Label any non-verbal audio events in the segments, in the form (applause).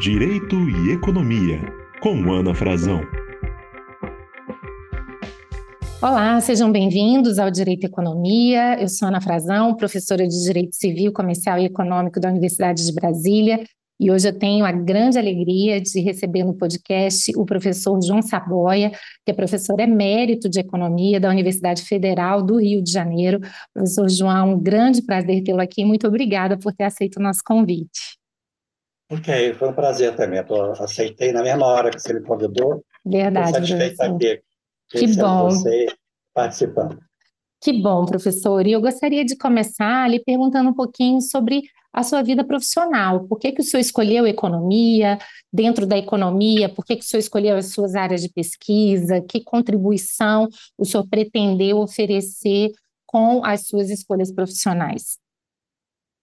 Direito e Economia, com Ana Frazão. Olá, sejam bem-vindos ao Direito e Economia. Eu sou Ana Frazão, professora de Direito Civil, Comercial e Econômico da Universidade de Brasília. E hoje eu tenho a grande alegria de receber no podcast o professor João Saboia, que é professor emérito de Economia da Universidade Federal do Rio de Janeiro. Professor João, um grande prazer tê-lo aqui. Muito obrigada por ter aceito o nosso convite. Ok, foi um prazer também. Eu aceitei na mesma hora que você me convidou. Verdade, satisfeito aqui. Que bom. Você participando. Que bom, professor. E eu gostaria de começar lhe perguntando um pouquinho sobre a sua vida profissional. Por que, que o senhor escolheu economia? Dentro da economia, por que, que o senhor escolheu as suas áreas de pesquisa? Que contribuição o senhor pretendeu oferecer com as suas escolhas profissionais?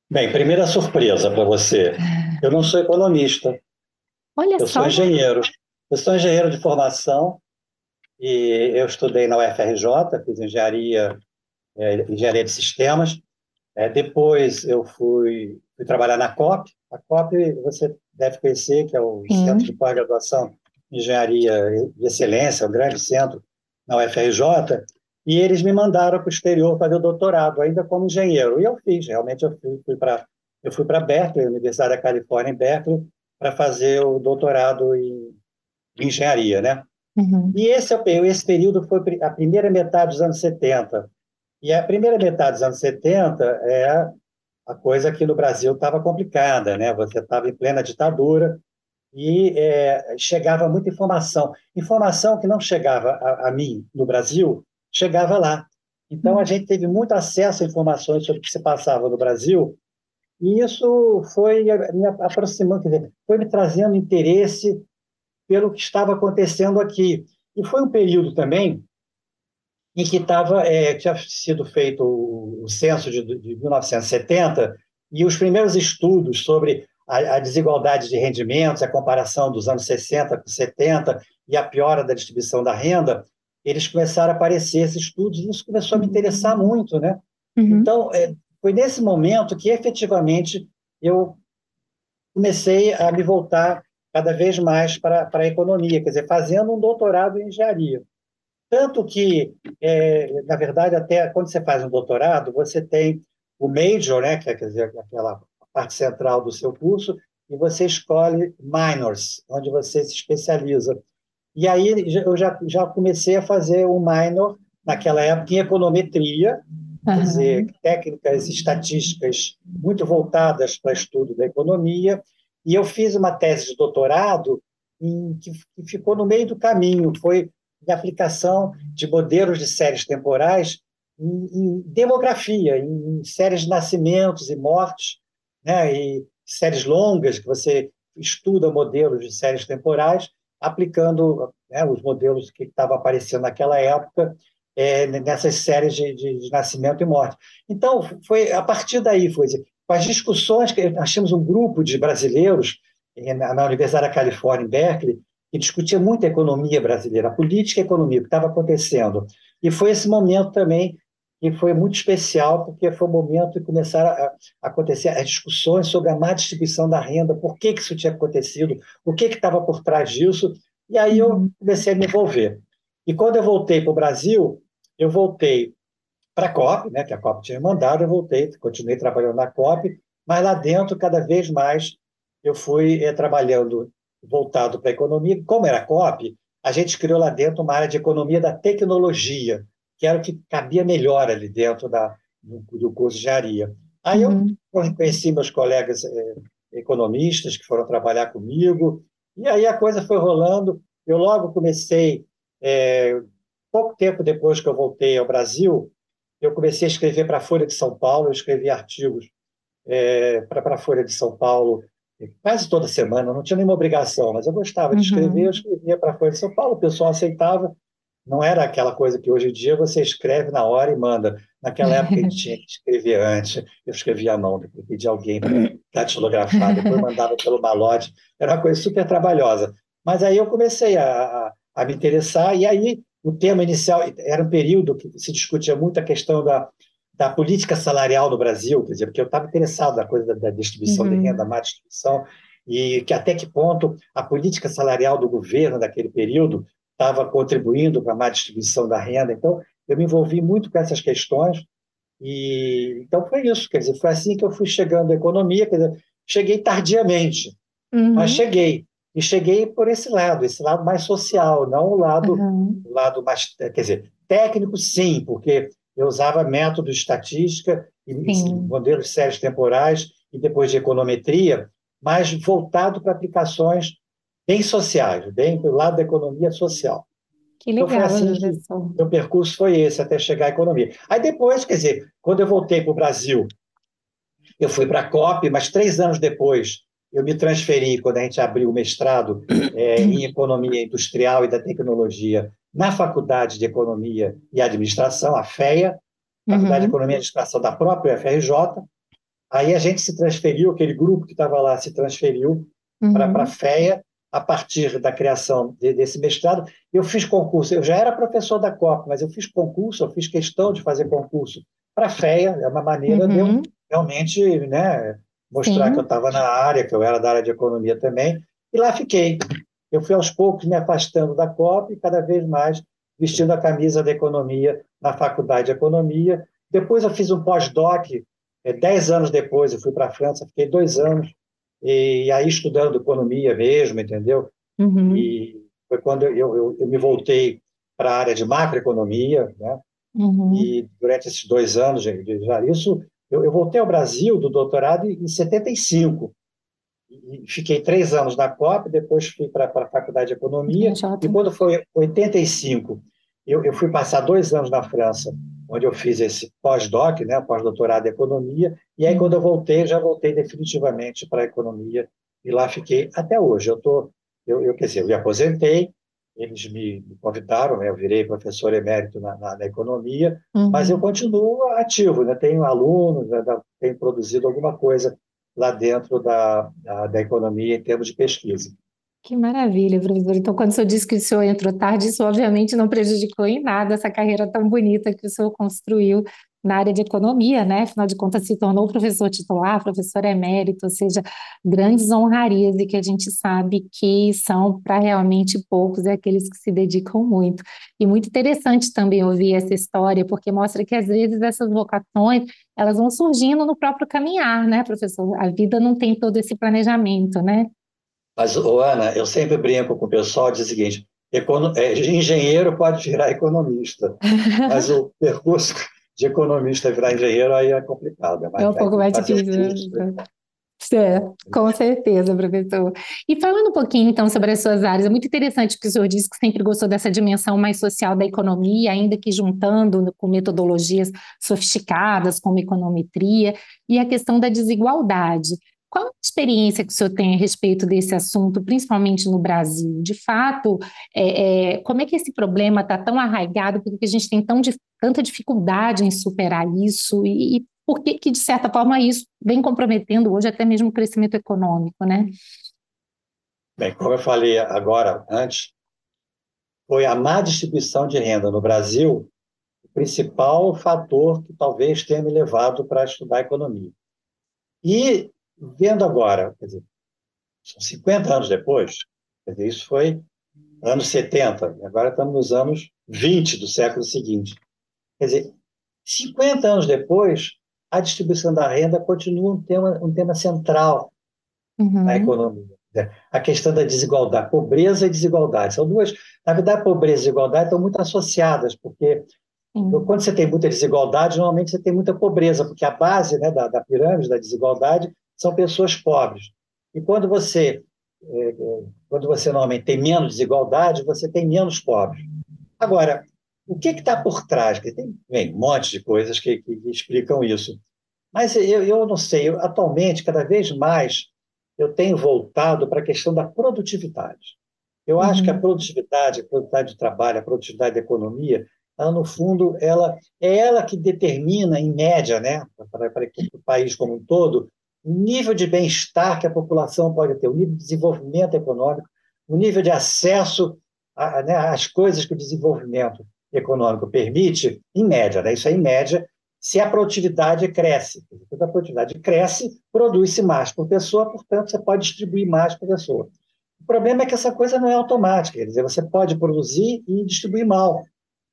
Bem, primeira surpresa para você. Eu não sou economista. Olha eu só. sou engenheiro. Eu sou engenheiro de formação e eu estudei na UFRJ, fiz engenharia, é, engenharia de sistemas. É, depois eu fui, fui, trabalhar na COP. A COP você deve conhecer, que é o Sim. Centro de Pós-Graduação Engenharia de Excelência, o grande centro na UFRJ. E eles me mandaram para o exterior fazer o doutorado, ainda como engenheiro. E eu fiz, realmente eu fui, fui para eu fui para Berkeley, Universidade da Califórnia em Berkeley, para fazer o doutorado em, em engenharia, né? Uhum. E esse, esse período foi a primeira metade dos anos 70. E a primeira metade dos anos 70 é a coisa que no Brasil estava complicada, né? Você estava em plena ditadura e é, chegava muita informação. Informação que não chegava a, a mim no Brasil, chegava lá. Então, a gente teve muito acesso a informações sobre o que se passava no Brasil, e isso foi me aproximando, quer dizer, foi me trazendo interesse pelo que estava acontecendo aqui. E foi um período também em que estava, é, tinha sido feito o censo de, de 1970, e os primeiros estudos sobre a, a, desigualdade de rendimentos, a comparação dos anos 60 com 70 e a piora da distribuição da renda, eles começaram a aparecer esses estudos, e isso começou a me interessar muito, né? Uhum. Então, é, foi nesse momento que, efetivamente, eu comecei a me voltar cada vez mais para, para a economia, quer dizer, fazendo um doutorado em engenharia. Tanto que, é, na verdade, até quando você faz um doutorado, você tem o major, né, que é quer dizer, aquela parte central do seu curso, e você escolhe minors, onde você se especializa. E aí eu já, já comecei a fazer um minor, naquela época, em econometria, Uhum. quer dizer, técnicas estatísticas muito voltadas para estudo da economia, e eu fiz uma tese de doutorado em, que, que ficou no meio do caminho, foi de aplicação de modelos de séries temporais em, em demografia, em, em, séries de nascimentos e mortes, né, e séries longas, que você estuda modelos de séries temporais, aplicando né, os modelos que estavam aparecendo naquela época é, nessas séries de, de, de, nascimento e morte. Então, foi a partir daí, foi com as discussões, que nós tínhamos um grupo de brasileiros na, na Universidade da Califórnia, em Berkeley, que discutia muito a economia brasileira, a política e a economia, o que estava acontecendo. E foi esse momento também que foi muito especial, porque foi o momento que começaram a, acontecer as discussões sobre a má distribuição da renda, por que, que isso tinha acontecido, o que estava por trás disso, e aí eu comecei a me envolver. E quando eu voltei para o Brasil, eu voltei para a COP, né, que a COP tinha mandado, eu voltei, continuei trabalhando na COP, mas lá dentro, cada vez mais, eu fui é, trabalhando voltado para a economia. Como era a COP, a gente criou lá dentro uma área de economia da tecnologia, que era o que cabia melhor ali dentro da, do, do curso de engenharia. Aí uhum. eu conheci meus colegas é, economistas que foram trabalhar comigo, e aí a coisa foi rolando. Eu logo comecei, é, pouco tempo depois que eu voltei ao Brasil, eu comecei a escrever para a Folha de São Paulo, eu escrevi artigos é, para a Folha de São Paulo quase toda semana, não tinha nenhuma obrigação, mas eu gostava de escrever, uhum. eu escrevia para a Folha de São Paulo, o pessoal aceitava, não era aquela coisa que hoje em dia você escreve na hora e manda. Naquela época a gente (laughs) tinha que escrever antes, eu escrevia à mão, depois pedia alguém para datilografar, depois mandava pelo malote, era uma coisa super trabalhosa. Mas aí eu comecei a, a, a me interessar, e aí o tema inicial era um período que se discutia muito a questão da, da política salarial no Brasil, quer dizer, porque eu estava interessado na coisa da, da distribuição uhum. de renda, má distribuição, e que até que ponto a política salarial do governo daquele período estava contribuindo para a má distribuição da renda. Então, eu me envolvi muito com essas questões e então foi isso, quer dizer, foi assim que eu fui chegando à economia, quer dizer, cheguei tardiamente, uhum. mas cheguei. E cheguei por esse lado, esse lado mais social, não o lado, uhum. o lado mais, quer dizer, técnico sim, porque eu usava método de estatística e modelos sérios temporais e depois de econometria, mas voltado para aplicações bem sociais, bem para o lado da economia social. Que legal, então, assim professor. Meu percurso foi esse, até chegar à economia. Aí depois, quer dizer, quando eu voltei para o Brasil, eu fui para a COP, mas três anos depois eu me transferi, quando a gente abriu o mestrado é, (coughs) em Economia Industrial e da Tecnologia, na Faculdade de Economia e Administração, a FEA, Faculdade uhum. de Economia e Administração da própria FRJ. Aí a gente se transferiu, aquele grupo que estava lá se transferiu uhum. para a FEA, a partir da criação de, desse mestrado. Eu fiz concurso, eu já era professor da COP, mas eu fiz concurso, eu fiz questão de fazer concurso para a FEA, é uma maneira uhum. de eu uhum. realmente né, mostrar Sim. que eu estava na área, que eu era da área de economia também, e lá fiquei. Eu fui aos poucos me afastando da COP e cada vez mais vestindo a camisa da economia na faculdade de economia. Depois eu fiz um pós-doc, é, dez anos depois eu fui para a França, fiquei dois anos, e aí estudando economia mesmo, entendeu? Uhum. E foi quando eu, eu, eu me voltei para a área de macroeconomia, né? Uhum. E durante esses dois anos já isso, eu, eu, voltei ao Brasil do doutorado em 75. E fiquei três anos na COP, depois fui para a Faculdade de Economia. E quando foi 85, eu, eu fui passar dois anos na França, onde eu fiz esse pós-doc, né, pós-doutorado em Economia. E aí, quando eu voltei, já voltei definitivamente para a Economia. E lá fiquei até hoje. Eu, tô, eu, eu, quer dizer, eu me aposentei, eles me, convidaram, né? eu virei professor emérito na, na, na economia, uhum. mas eu continuo ativo, né? tenho alunos, né? tenho produzido alguma coisa lá dentro da, da, da, economia em termos de pesquisa. Que maravilha, professor. Então, quando o senhor disse que o senhor entrou tarde, isso obviamente não prejudicou em nada essa carreira tão bonita que o senhor construiu na área de economia, né? Afinal de contas, se tornou professor titular, professor emérito, ou seja, grandes honrarias e que a gente sabe que são para realmente poucos e aqueles que se dedicam muito. E muito interessante também ouvir essa história, porque mostra que às vezes essas vocações elas vão surgindo no próprio caminhar, né, professor? A vida não tem todo esse planejamento, né? Mas, Ana, eu sempre brinco com o pessoal, diz o seguinte, é, engenheiro pode virar economista, (laughs) mas o percurso de economista virar engenheiro aí é complicado. É, mais, é um pouco mais difícil. Né? É, com certeza, professor. E falando um pouquinho, então, sobre as suas áreas, é muito interessante que o senhor disse que sempre gostou dessa dimensão mais social da economia, ainda que juntando com metodologias sofisticadas, como econometria, e a questão da desigualdade. Qual a experiência que o senhor tem a respeito desse assunto, principalmente no Brasil? De fato, é, é, como é que esse problema está tão arraigado? Por que a gente tem tão, tanta dificuldade em superar isso? E, e por que, que, de certa forma, isso vem comprometendo hoje até mesmo o crescimento econômico, né? Bem, como eu falei agora, antes, foi a má distribuição de renda no Brasil o principal fator que talvez tenha me levado para estudar economia. E vendo agora, quer dizer, são 50 anos depois, quer dizer, isso foi anos 70, e agora estamos nos anos 20 do século seguinte. Quer dizer, 50 anos depois, a distribuição da renda continua um tema, um tema central uhum. na economia. A questão da desigualdade, pobreza e desigualdade. São duas, na verdade, pobreza e desigualdade estão muito associadas, porque uhum. quando você tem muita desigualdade, normalmente você tem muita pobreza, porque a base né, da, da pirâmide da desigualdade são pessoas pobres. E quando você, é, é, quando você normalmente tem menos desigualdade, você tem menos pobres. Agora, o que está por trás? Tem bem, um monte de coisas que, que, que explicam isso. Mas eu, eu não sei, eu, atualmente, cada vez mais, eu tenho voltado para a questão da produtividade. Eu acho que a uhum. produtividade, a produtividade de trabalho, a produtividade da economia, ela, no fundo, ela é ela que determina, em média, né, para, para o país como um todo, nível de bem-estar que a população pode ter, o nível de desenvolvimento econômico, o nível de acesso a, né, às coisas que o desenvolvimento econômico permite, em média, né? isso é em média, se a produtividade cresce. Quando a produtividade cresce, produz-se mais por pessoa, portanto, você pode distribuir mais por pessoa. O problema é que essa coisa não é automática, quer dizer, você pode produzir e distribuir mal.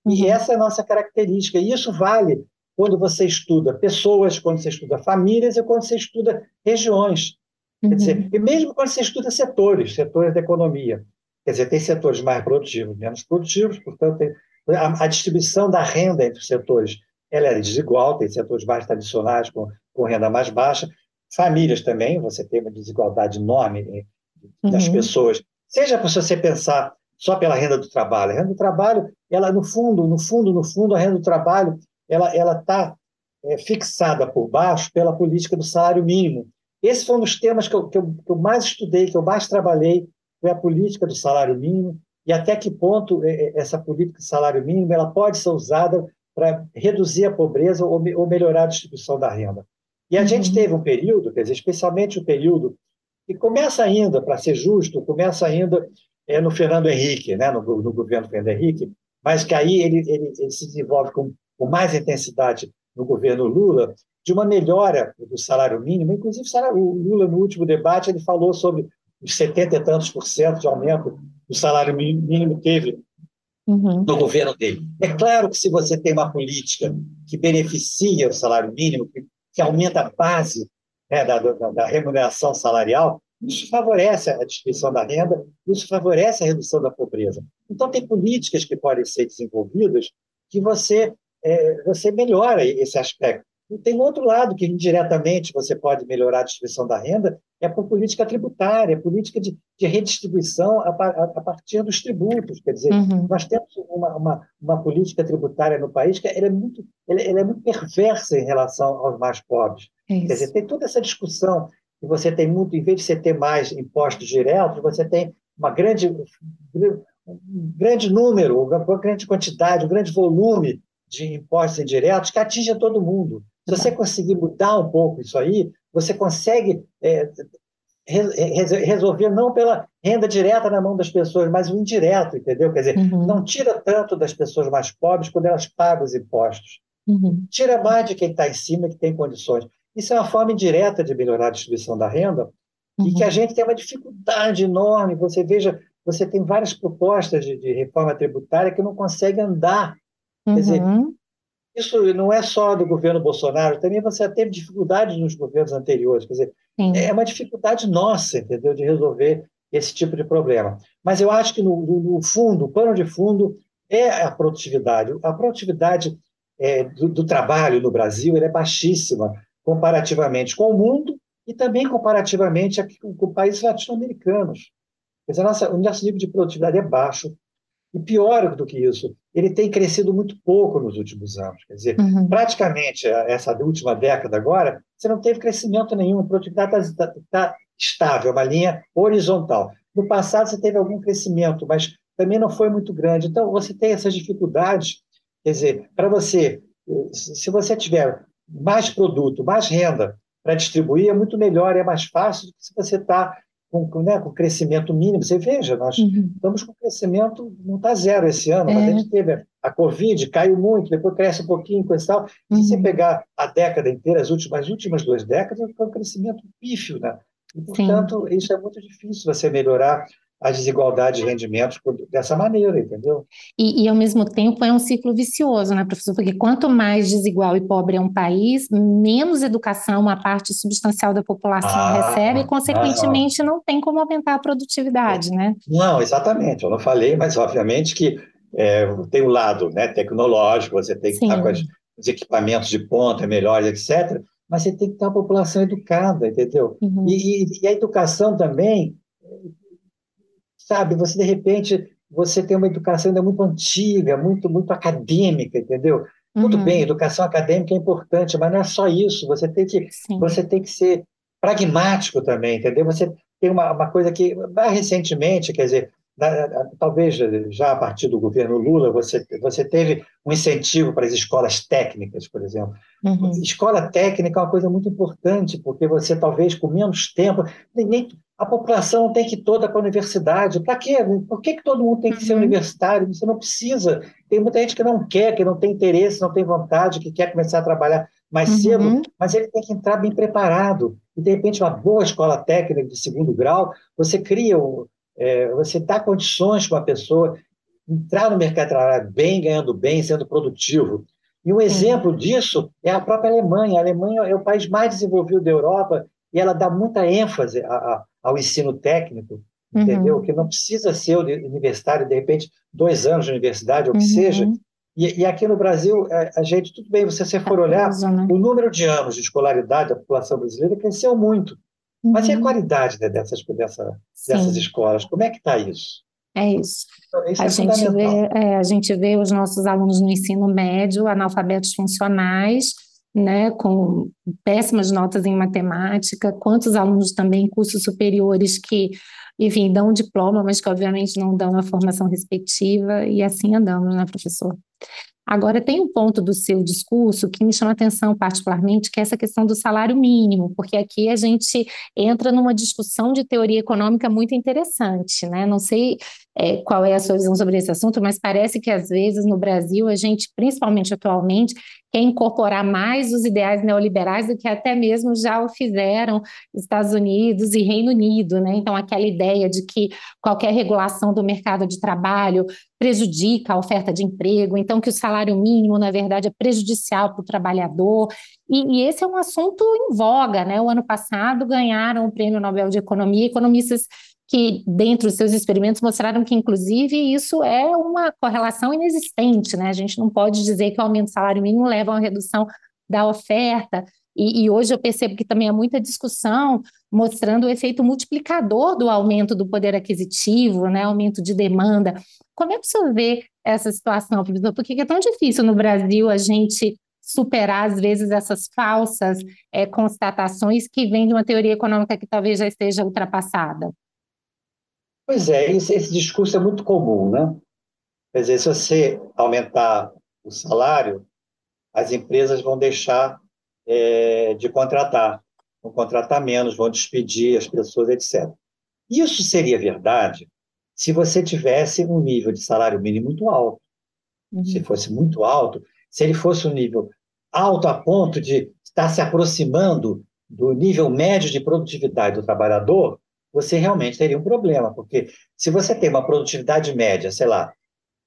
E uhum. essa é a nossa característica. E isso vale quando você estuda pessoas, quando você estuda famílias e quando você estuda regiões. Uhum. Quer dizer, e mesmo quando você estuda setores, setores da economia. Quer dizer, tem setores mais produtivos, menos produtivos, portanto, tem, a, a, distribuição da renda entre os setores ela é desigual, tem setores mais tradicionais com, com renda mais baixa. Famílias também, você tem uma desigualdade enorme né, das uhum. pessoas. Seja para você pensar só pela renda do trabalho. A renda do trabalho, ela no fundo, no fundo, no fundo, a renda do trabalho, ela ela está é, fixada por baixo pela política do salário mínimo. Esse foi um dos temas que eu, que eu, que eu mais estudei, que eu mais trabalhei, foi a política do salário mínimo e até que ponto é, é, essa política do salário mínimo ela pode ser usada para reduzir a pobreza ou, ou, melhorar a distribuição da renda. E a uhum. gente teve um período, quer dizer, especialmente o período que começa ainda, para ser justo, começa ainda é, no Fernando Henrique, né, no, no governo Fernando Henrique, mas que aí ele, ele, ele se desenvolve com, com, mais intensidade no governo Lula, de uma melhora do salário mínimo. Inclusive, o Lula, no último debate, ele falou sobre os 70 e tantos por cento de aumento do salário mínimo teve uhum. no governo dele. É claro que se você tem uma política que beneficia o salário mínimo, que, que aumenta a base né, da, da, da remuneração salarial, isso favorece a distribuição da renda, isso favorece a redução da pobreza. Então, tem políticas que podem ser desenvolvidas que você, é, você melhora esse aspecto. E tem um outro lado que indiretamente você pode melhorar a distribuição da renda, é por política tributária, política de, de redistribuição a, a, a, partir dos tributos. Quer dizer, uhum. nós temos uma, uma, uma, política tributária no país que ela é, muito, ela, ela é muito perversa em relação aos mais pobres. É Quer dizer, tem toda essa discussão que você tem muito, em vez de você ter mais impostos diretos, você tem uma grande, um grande número, uma grande quantidade, um grande volume de impostos indiretos que atinge todo mundo. Se você conseguir mudar um pouco isso aí, você consegue é, resolver não pela renda direta na mão das pessoas, mas o indireto, entendeu? Quer dizer, uhum. não tira tanto das pessoas mais pobres quando elas pagam os impostos. Uhum. Tira mais de quem está em cima, que tem condições. Isso é uma forma indireta de melhorar a distribuição da renda uhum. e que a gente tem uma dificuldade enorme. Você veja, você tem várias propostas de, de reforma tributária que não conseguem andar. Quer dizer, uhum isso não é só do governo Bolsonaro, também você teve dificuldades nos governos anteriores. Quer dizer, Sim. é uma dificuldade nossa, entendeu, de resolver esse tipo de problema. Mas eu acho que, no, no fundo, o pano de fundo é a produtividade. A produtividade é, do, do, trabalho no Brasil é baixíssima comparativamente com o mundo e também comparativamente com, com países latino-americanos. o nosso nível de produtividade é baixo. E pior do que isso, ele tem crescido muito pouco nos últimos anos. Quer dizer, uhum. praticamente essa última década agora, você não teve crescimento nenhum, a produtividade está tá, tá estável, uma linha horizontal. No passado você teve algum crescimento, mas também não foi muito grande. Então, você tem essas dificuldades. Quer dizer, para você, se você tiver mais produto, mais renda para distribuir, é muito melhor, é mais fácil do que se você está com, né, com crescimento mínimo. Você veja, nós uhum. estamos com crescimento, não está zero esse ano, é. mas a gente teve a Covid, caiu muito, depois cresce um pouquinho, coisa e tal. Uhum. Se você pegar a década inteira, as últimas, as últimas duas décadas, foi um crescimento pífio, né? E, portanto, Sim. isso é muito difícil você melhorar a desigualdade de rendimentos dessa maneira, entendeu? E, e, ao mesmo tempo é um ciclo vicioso, né, professor? Porque quanto mais desigual e pobre é um país, menos educação uma parte substancial da população ah, recebe e, consequentemente, não. não. tem como aumentar a produtividade, né? Não, exatamente. Eu não falei, mas obviamente que é, tem o lado né, tecnológico, você tem que Sim. estar com as, os equipamentos de ponta melhores, etc., mas você tem que ter uma população educada, entendeu? Uhum. E, e, e a educação também sabe? Você, de repente, você tem uma educação ainda muito antiga, muito, muito acadêmica, entendeu? Uhum. Tudo bem, educação acadêmica é importante, mas não é só isso. Você tem que, você tem que ser pragmático também, entendeu? Você tem uma, uma coisa que, recentemente, quer dizer, talvez já a partir do governo Lula, você, você teve um incentivo para as escolas técnicas, por exemplo. Uhum. Escola técnica é uma coisa muito importante, porque você talvez com menos tempo, nem, a população tem que ir toda para a universidade. Para quê? Por que, que todo mundo tem que ser uhum. universitário? Você não precisa. tem muita gente que não quer, que não tem interesse, não tem vontade, que quer começar a trabalhar mais uhum. cedo, mas ele tem que entrar bem preparado. E, de repente, uma boa escola técnica de segundo grau, você cria, é, você dá condições para a pessoa entrar no mercado de trabalho bem, ganhando bem, sendo produtivo. E um exemplo uhum. disso é a própria Alemanha. A Alemanha é o país mais desenvolvido da Europa e ela dá muita ênfase a, a, ao ensino técnico, uhum. entendeu? Que não precisa ser universitário, de repente, dois anos de universidade, ou que uhum. seja. E, e, aqui no Brasil, a, é, a, gente, tudo bem, se você for olhar, né? o número de anos de escolaridade da população brasileira cresceu muito. Uhum. Mas e a uhum. qualidade né, dessas, dessa, dessas escolas? Como é que está isso? É isso. Então, isso a, é gente vê, é, a gente vê os nossos alunos no ensino médio, analfabetos funcionais, né, com péssimas notas em matemática, quantos alunos também em cursos superiores que, enfim, dão diploma, mas que obviamente não dão a formação respectiva, e assim andamos, né, professor? Agora, tem um ponto do seu discurso que me chama atenção particularmente, que é essa questão do salário mínimo, porque aqui a gente entra numa discussão de teoria econômica muito interessante, né? Não sei é, qual é a sua visão sobre esse assunto, mas parece que às vezes no Brasil a gente, principalmente atualmente, quer incorporar mais os ideais neoliberais do que até mesmo já o fizeram Estados Unidos e Reino Unido, né? Então aquela ideia de que qualquer regulação do mercado de trabalho prejudica a oferta de emprego, então que o salário mínimo na verdade é prejudicial para o trabalhador. E, e, esse é um assunto em voga, né? O ano passado ganharam o Prêmio Nobel de Economia economistas que, dentro dos seus experimentos, mostraram que, inclusive, isso é uma correlação inexistente, né? A gente não pode dizer que o aumento do salário mínimo leva a uma redução da oferta. E, e, hoje eu percebo que também há muita discussão mostrando o efeito multiplicador do aumento do poder aquisitivo, né, aumento de demanda. Como é que você vê essa situação, professor? Por que é tão difícil no Brasil a gente superar, às vezes, essas falsas é, constatações que vêm de uma teoria econômica que talvez já esteja ultrapassada? Pois é, esse, esse discurso é muito comum, né? Quer dizer, se você aumentar o salário, as empresas vão deixar é, de contratar, vão contratar menos, vão despedir as pessoas, etc. Isso seria verdade se você tivesse um nível de salário mínimo muito alto. Uhum. Se fosse muito alto, se ele fosse um nível alto a ponto de estar se aproximando do nível médio de produtividade do trabalhador, você realmente teria um problema, porque se você tem uma produtividade média, sei lá,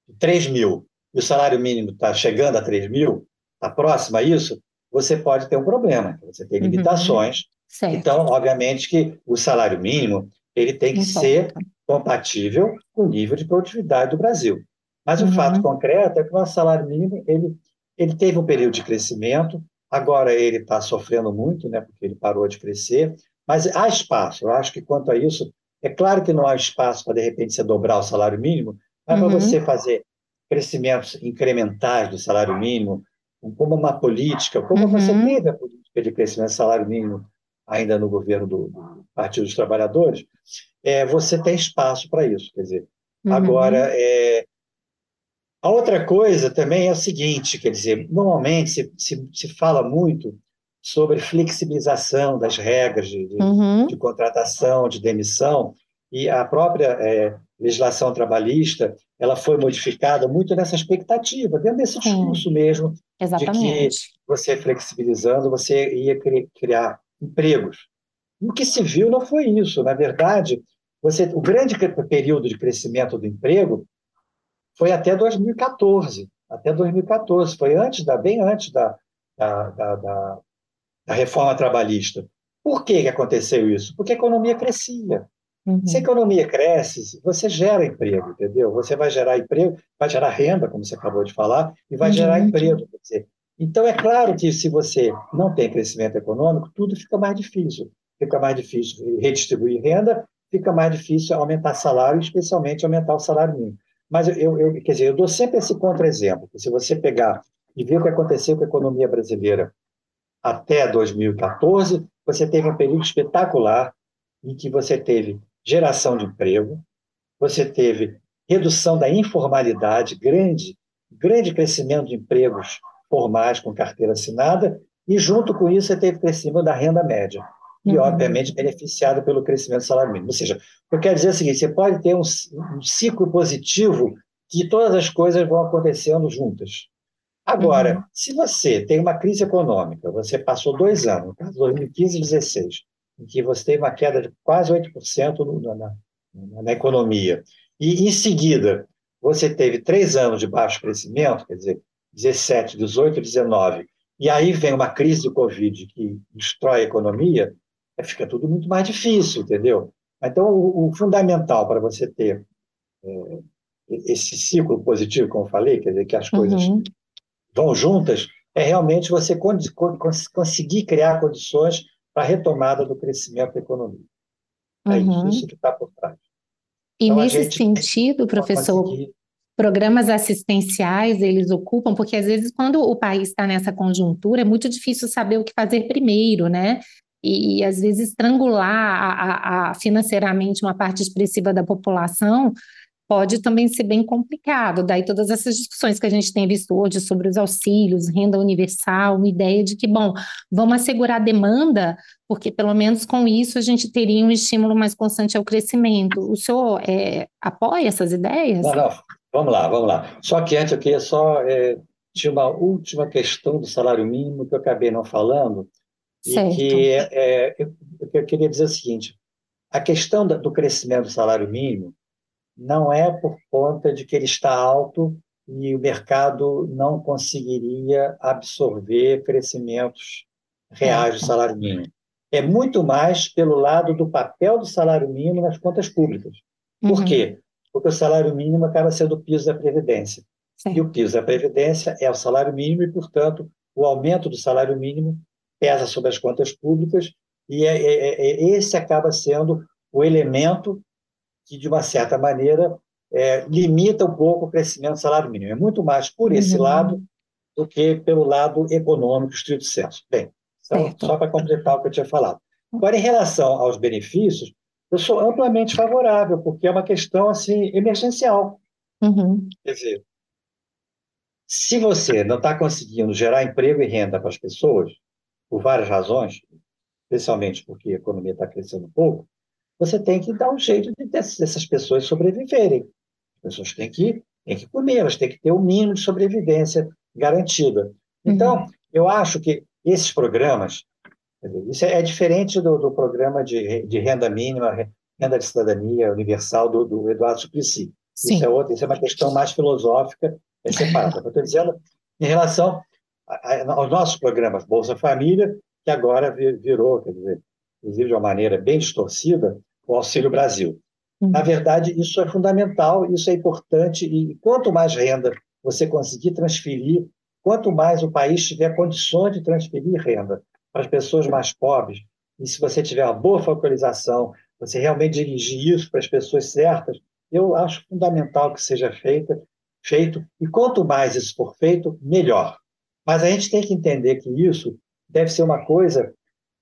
de 3 mil, e o salário mínimo está chegando a 3 mil, está próximo a isso, você pode ter um problema, você tem uhum. limitações. Uhum. Então, obviamente que o salário mínimo ele tem que ser compatível com o nível de produtividade do Brasil. Mas uhum. o fato concreto é que o nosso salário mínimo ele, ele teve um período de crescimento, agora ele está sofrendo muito, né, porque ele parou de crescer, mas há espaço, eu acho que quanto a isso, é claro que não há espaço para, de repente, você dobrar o salário mínimo, mas uhum. para você fazer crescimentos incrementais do salário mínimo, como uma política, como uhum. você teve a política de crescimento salário mínimo ainda no governo do, do Partido dos Trabalhadores, é, você tem espaço para isso. Quer dizer, uhum. agora, é, a outra coisa também é o seguinte, quer dizer, normalmente se, se, se fala muito sobre flexibilização das regras de, de, uhum. de contratação, de demissão, e a própria é, legislação trabalhista ela foi modificada muito nessa expectativa, dentro desse discurso mesmo, Exatamente. de que você flexibilizando, você ia criar empregos. E o que se viu não foi isso. Na verdade, você, o grande período de crescimento do emprego foi até 2014. Até 2014, foi antes da, bem antes da, da, da, da da reforma trabalhista. Por que, que aconteceu isso? Porque a economia crescia. Uhum. Se a economia cresce, você gera emprego, entendeu? Você vai gerar emprego, vai gerar renda, como você acabou de falar, e vai uhum. gerar emprego. Então, é claro que se você não tem crescimento econômico, tudo fica mais difícil. Fica mais difícil redistribuir renda, fica mais difícil aumentar salário, especialmente aumentar o salário mínimo. Mas eu, eu quer dizer, eu dou sempre esse contra-exemplo. Se você pegar e ver o que aconteceu com a economia brasileira até 2014, você teve um período espetacular em que você teve geração de emprego, você teve redução da informalidade, grande, grande crescimento de empregos formais com carteira assinada, e junto com isso você teve crescimento da renda média, e uhum. obviamente beneficiado pelo crescimento do salário mínimo. Ou seja, eu quero dizer o seguinte, você pode ter um, um ciclo positivo que todas as coisas vão acontecendo juntas. Agora, uhum. se você tem uma crise econômica, você passou dois anos, 2015 e 2016, em que você teve uma queda de quase 8% no, na, na, na economia, e em seguida você teve três anos de baixo crescimento, quer dizer, 17, 18, 19, e aí vem uma crise do Covid que destrói a economia, fica tudo muito mais difícil, entendeu? Então, o, o fundamental para você ter é, esse ciclo positivo, como eu falei, quer dizer, que as coisas uhum. vão juntas, é realmente você conseguir criar condições para a retomada do crescimento da economia. É uhum. isso que está por trás. E então, nesse sentido, professor, conseguir... programas assistenciais eles ocupam, porque às vezes quando o país está nessa conjuntura é muito difícil saber o que fazer primeiro, né? E, e às vezes estrangular a, a, a financeiramente uma parte expressiva da população pode também ser bem complicado. Daí todas essas discussões que a gente tem visto hoje sobre os auxílios, renda universal, uma ideia de que, bom, vamos assegurar a demanda, porque pelo menos com isso a gente teria um estímulo mais constante ao crescimento. O senhor é, apoia essas ideias? Não, não. Vamos lá, vamos lá. Só que antes eu queria só é, tinha uma última questão do salário mínimo que eu acabei não falando certo. e que é, é eu, eu queria dizer o seguinte: a questão do crescimento do salário mínimo não é por conta de que ele está alto e o mercado não conseguiria absorver crescimentos reais do salário mínimo. É muito mais pelo lado do papel do salário mínimo nas contas públicas. Por uhum. quê? Porque o salário mínimo acaba sendo o piso da Previdência. Sim. E o piso da Previdência é o salário mínimo e, portanto, o aumento do salário mínimo pesa sobre as contas públicas e é, é, é, esse acaba sendo o elemento que, de uma certa maneira, é, limita um pouco o crescimento do salário mínimo. É muito mais por esse uhum. lado do que pelo lado econômico, estrito senso. Bem, então, só para completar o que eu tinha falado. Agora, em relação aos benefícios, eu sou amplamente favorável, porque é uma questão assim emergencial. Uhum. Quer dizer, se você não está conseguindo gerar emprego e renda para as pessoas, por várias razões, especialmente porque a economia está crescendo pouco, você tem que dar um jeito de dessas pessoas sobreviverem. As pessoas têm que, têm que comer, elas têm que ter o um mínimo de sobrevivência garantida. Então, uhum. eu acho que esses programas, isso é, é diferente do, do programa de, de, renda mínima, renda de cidadania universal do, do Eduardo Suplicy. Sim. Isso é, outra, isso é uma questão mais filosófica, é separada. Eu estou dizendo em relação aos nossos programas Bolsa Família, que agora virou, quer dizer, inclusive de uma maneira bem distorcida, o Auxílio Brasil. Uhum. Na verdade, isso é fundamental, isso é importante, e quanto mais renda você conseguir transferir, quanto mais o país tiver condições de transferir renda para as pessoas mais pobres, e se você tiver uma boa focalização, você realmente dirigir isso para as pessoas certas, eu acho fundamental que seja feita, feito, e quanto mais isso for feito, melhor. Mas a gente tem que entender que isso deve ser uma coisa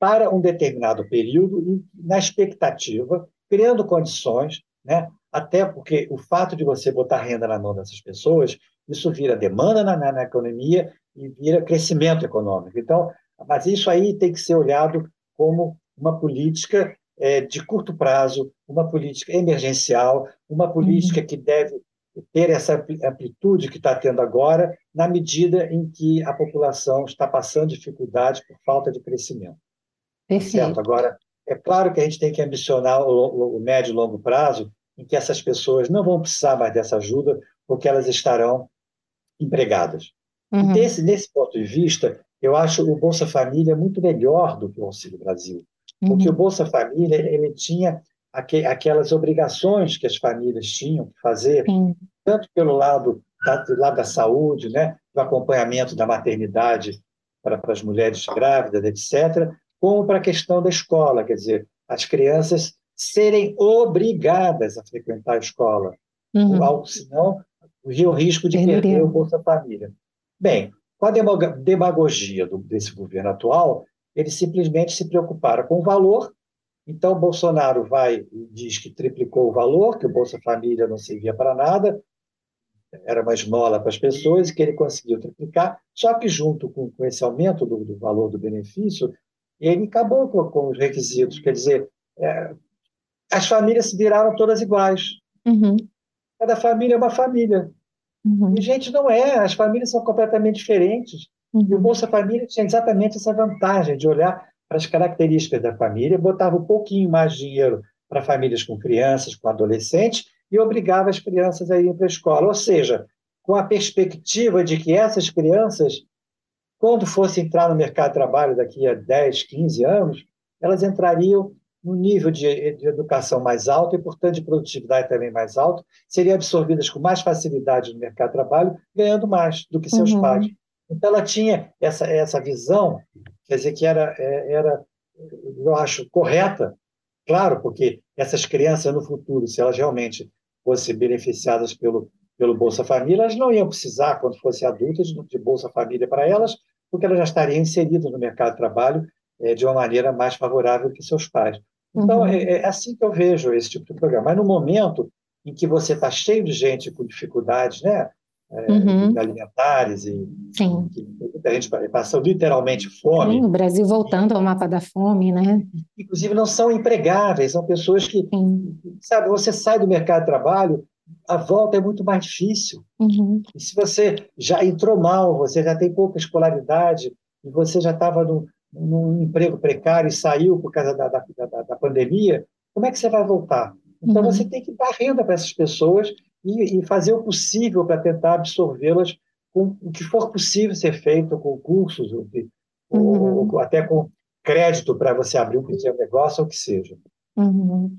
para um determinado período e na expectativa, criando condições, né? até porque o fato de você botar renda na mão dessas pessoas, isso vira demanda na, na, na economia e vira crescimento econômico. Então, mas isso aí tem que ser olhado como uma política é, de curto prazo, uma política emergencial, uma política uhum. que deve ter essa amplitude que está tendo agora, na medida em que a população está passando dificuldade por falta de crescimento. Perfeito. Certo? Agora, é claro que a gente tem que ambicionar o, o médio e longo prazo, em que essas pessoas não vão precisar mais dessa ajuda, porque elas estarão empregadas. Uhum. Desse, nesse ponto de vista, eu acho o Bolsa Família muito melhor do que o Auxílio Brasil, uhum. porque o Bolsa Família ele tinha aqu aquelas obrigações que as famílias tinham que fazer, uhum. tanto pelo lado da, do lado da saúde, né, do acompanhamento da maternidade para, para as mulheres grávidas, etc., como para a questão da escola, quer dizer, as crianças serem obrigadas a frequentar a escola, uhum. senão corria o risco de perder o Bolsa Família. Bem, com a demagogia do, desse governo atual, eles simplesmente se preocuparam com o valor. Então, Bolsonaro vai e diz que triplicou o valor, que o Bolsa Família não servia para nada, era uma esmola para as pessoas, e que ele conseguiu triplicar. Só que, junto com, com esse aumento do, do valor do benefício, ele acabou com, com os requisitos. Quer dizer, é, as famílias se viraram todas iguais. Uhum. Cada família é uma família. Uhum. E, gente, não é. As famílias são completamente diferentes. Uhum. E o Bolsa Família tinha exatamente essa vantagem de olhar para as características da família, botava um pouquinho mais de dinheiro para famílias com crianças, com adolescentes, e obrigava as crianças a irem para a escola. Ou seja, com a perspectiva de que essas crianças, quando fossem entrar no mercado de trabalho daqui a 10, 15 anos, elas entrariam no nível de, de, educação mais alto e, portanto, de produtividade também mais alto, seriam absorvidas com mais facilidade no mercado de trabalho, ganhando mais do que seus uhum. pais. Então, ela tinha essa, essa visão, quer dizer, que era, é, era, eu acho, correta, claro, porque essas crianças no futuro, se elas realmente fossem beneficiadas pelo, pelo Bolsa Família, elas não iam precisar, quando fossem adultas, de Bolsa Família para elas, porque elas já estariam inseridas no mercado de trabalho é, de uma maneira mais favorável que seus pais. Então, uhum. é, é, assim que eu vejo esse tipo de programa. Mas no momento em que você está cheio de gente com dificuldades né, é, uhum. alimentares e Sim. Que, muita gente passou literalmente fome. Sim, o Brasil voltando ao mapa da fome, né? Inclusive não são empregáveis, são pessoas que, Sim. sabe, você sai do mercado de trabalho, a volta é muito mais difícil. Uhum. E se você já entrou mal, você já tem pouca escolaridade, e você já estava no, num emprego precário e saiu por causa da, da, da, da pandemia, como é que você vai voltar? Então, uhum. você tem que dar renda para essas pessoas e, e fazer o possível para tentar absorvê-las com o que for possível ser feito, com cursos, ou, uhum. ou até com crédito para você abrir um pequeno negócio, ou o que seja. Uhum.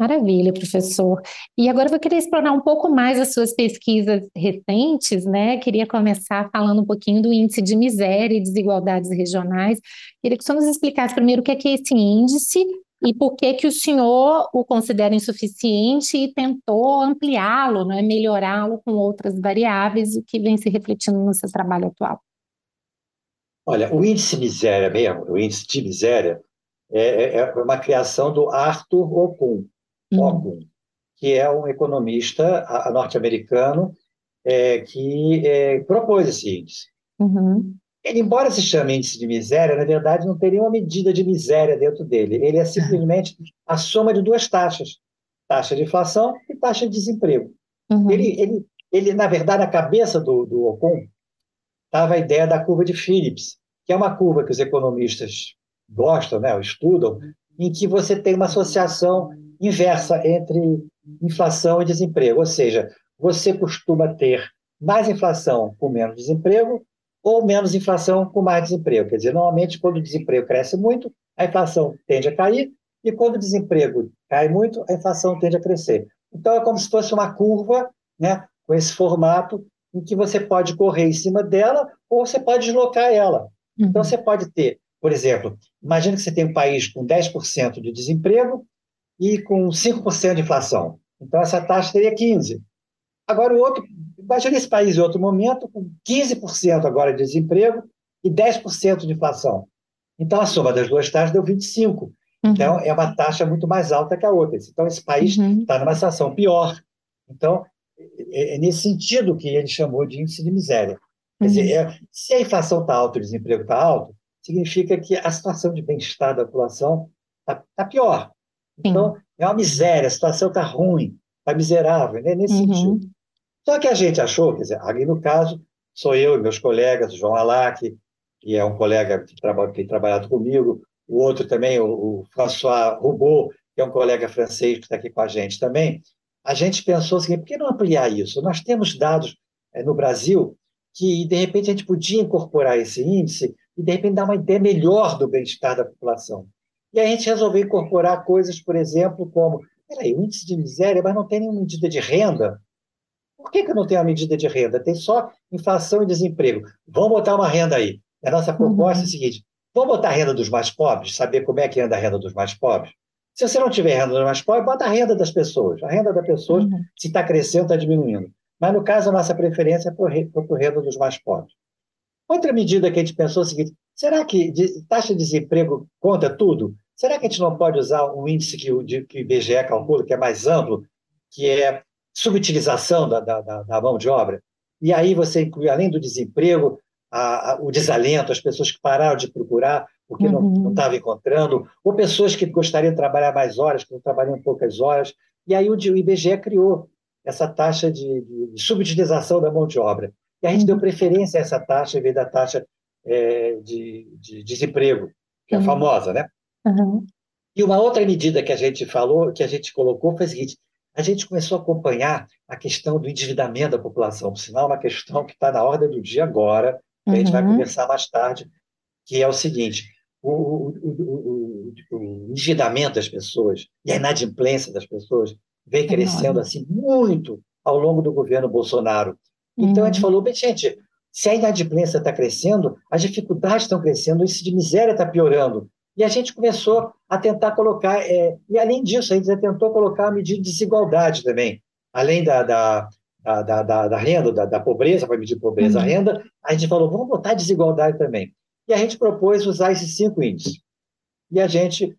Maravilha, professor. E agora eu vou querer explorar um pouco mais as suas pesquisas recentes, né? Queria começar falando um pouquinho do índice de miséria e desigualdades regionais. Queria que o senhor nos explicasse primeiro o que é, que é esse índice e por que que o senhor o considera insuficiente e tentou ampliá-lo, né? melhorá-lo com outras variáveis, o que vem se refletindo no seu trabalho atual. Olha, o índice miséria mesmo, o índice de miséria, é, é, é uma criação do Arthur Okun, Ockham, que é um economista norte-americano é, que é, propôs esse índice. Uhum. Ele, embora se chame índice de miséria, na verdade não tem nenhuma medida de miséria dentro dele. Ele é simplesmente a soma de duas taxas, taxa de inflação e taxa de desemprego. Uhum. Ele, ele, ele, na verdade, na cabeça do, do Ocon estava a ideia da curva de Phillips, que é uma curva que os economistas gostam, né, estudam, em que você tem uma associação inversa entre inflação e desemprego, ou seja, você costuma ter mais inflação com menos desemprego ou menos inflação com mais desemprego. Quer dizer, normalmente, quando o desemprego cresce muito, a inflação tende a cair, e quando o desemprego cai muito, a inflação tende a crescer. Então, é como se fosse uma curva, né, com esse formato, em que você pode correr em cima dela ou você pode deslocar ela. Então, uhum. você pode ter, por exemplo, imagine que você tem um país com 10% de desemprego e com 5% de inflação. Então, essa taxa seria 15%. Agora, o outro, imagine esse país em outro momento, com 15% agora de desemprego e 10% de inflação. Então, a soma das duas taxas deu 25%. Uhum. Então, é uma taxa muito mais alta que a outra. Então, esse país está uhum. numa situação pior. Então, é, é, nesse sentido que ele chamou de índice de miséria. Quer uhum. dizer, é, se a inflação está alta e o desemprego está alto, significa que a situação de bem-estar da população está tá pior. Então, Sim. é uma miséria, a situação está ruim, está miserável, né? nesse uhum. sentido. Só que a gente achou, quer dizer, ali no caso, sou eu e meus colegas, o João Alac, que é um colega que, trabalha, que tem trabalhado comigo, o outro também, o, o François Roubaud, que é um colega francês que está aqui com a gente também, a gente pensou assim, por que não ampliar isso? Nós temos dados é, no Brasil que, de repente, a gente podia incorporar esse índice e, de repente, dar uma ideia melhor do bem-estar da população. E a gente resolveu incorporar coisas, por exemplo, como peraí, o índice de miséria, mas não tem nenhuma medida de renda. Por que, que não tem a medida de renda? Tem só inflação e desemprego. Vamos botar uma renda aí. A nossa proposta uhum. é a seguinte: vamos botar a renda dos mais pobres, saber como é que anda a renda dos mais pobres? Se você não tiver renda dos mais pobres, bota a renda das pessoas. A renda das pessoas, uhum. se está crescendo, está diminuindo. Mas, no caso, a nossa preferência é por, por renda dos mais pobres. Outra medida que a gente pensou é o seguinte: será que de, taxa de desemprego conta tudo? Será que a gente não pode usar um índice que o, que o IBGE calcula, que é mais amplo, que é subutilização da, da, da mão de obra? E aí você inclui, além do desemprego, a, a, o desalento, as pessoas que pararam de procurar porque uhum. não estavam encontrando, ou pessoas que gostariam de trabalhar mais horas, que não trabalham poucas horas. E aí o, o IBGE criou essa taxa de, de subutilização da mão de obra. E a gente uhum. deu preferência a essa taxa em vez da taxa é, de, de, desemprego, que é uhum. famosa, né? Uhum. E uma outra medida que a gente falou, que a gente colocou, foi a seguinte: a gente começou a acompanhar a questão do endividamento da população, por sinal, uma questão que está na ordem do dia agora, que a gente vai uhum. conversar mais tarde, que é o seguinte: o, o, o, o, endividamento das pessoas e a inadimplência das pessoas vem crescendo assim muito ao longo do governo Bolsonaro. Então, a gente uhum. falou, bem, gente, se a inadimplência está crescendo, as dificuldades estão crescendo, o índice de miséria está piorando. E a gente começou a tentar colocar, é, e além disso, a gente tentou colocar a medida de desigualdade também, além da, da, da, da, da renda, da, da pobreza, para medir pobreza, uhum. renda, a gente falou, vamos botar desigualdade também. E a gente propôs usar esses cinco índices. E a gente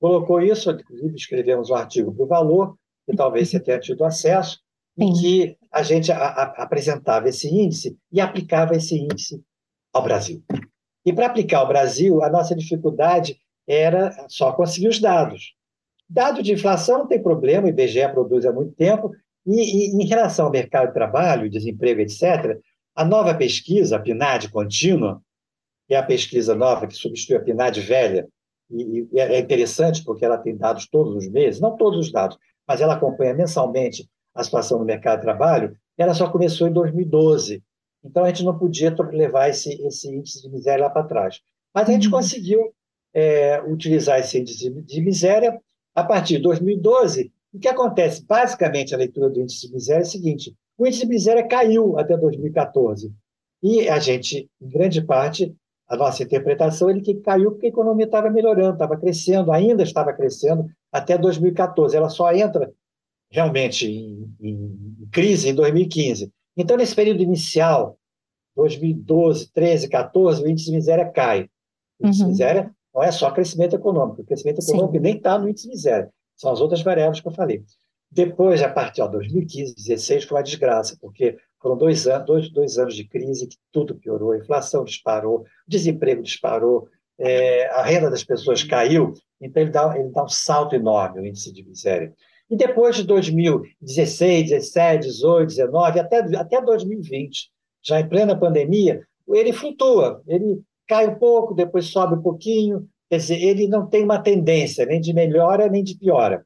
colocou isso, inclusive escrevemos um artigo para o Valor, que talvez você tenha tido acesso, em que a gente a, a, apresentava esse índice e aplicava esse índice ao Brasil. E para aplicar ao Brasil, a nossa dificuldade era só conseguir os dados. Dado de inflação não tem problema, o IBGE produz há muito tempo, e, e em relação ao mercado de trabalho, desemprego, etc., a nova pesquisa, a PNAD contínua, que é a pesquisa nova que substitui a PNAD velha, e, e é interessante porque ela tem dados todos os meses, não todos os dados, mas ela acompanha mensalmente a situação no mercado de trabalho, ela só começou em 2012. Então, a gente não podia levar esse, esse índice de miséria lá para trás. Mas a gente uhum. conseguiu é, utilizar esse índice de miséria a partir de 2012. O que acontece? Basicamente, a leitura do índice de miséria é o seguinte: o índice de miséria caiu até 2014. E a gente, em grande parte, a nossa interpretação é que caiu porque a economia estava melhorando, estava crescendo, ainda estava crescendo até 2014. Ela só entra realmente em, em crise em 2015. Então, nesse período inicial, 2012, 13, 14, o índice de miséria cai. O índice uhum. de miséria não é só crescimento econômico, o crescimento econômico Sim. nem está no índice de miséria, são as outras variáveis que eu falei. Depois, a partir de 2015, 2016, foi uma desgraça, porque foram dois anos, dois, dois anos de crise que tudo piorou, a inflação disparou, o desemprego disparou, é, a renda das pessoas caiu, então ele dá, ele dá um salto enorme, o índice de miséria. E depois de 2016, 17, 18, 19, até, até 2020, já em plena pandemia, ele flutua, ele cai um pouco, depois sobe um pouquinho, quer dizer, ele não tem uma tendência nem de melhora nem de piora.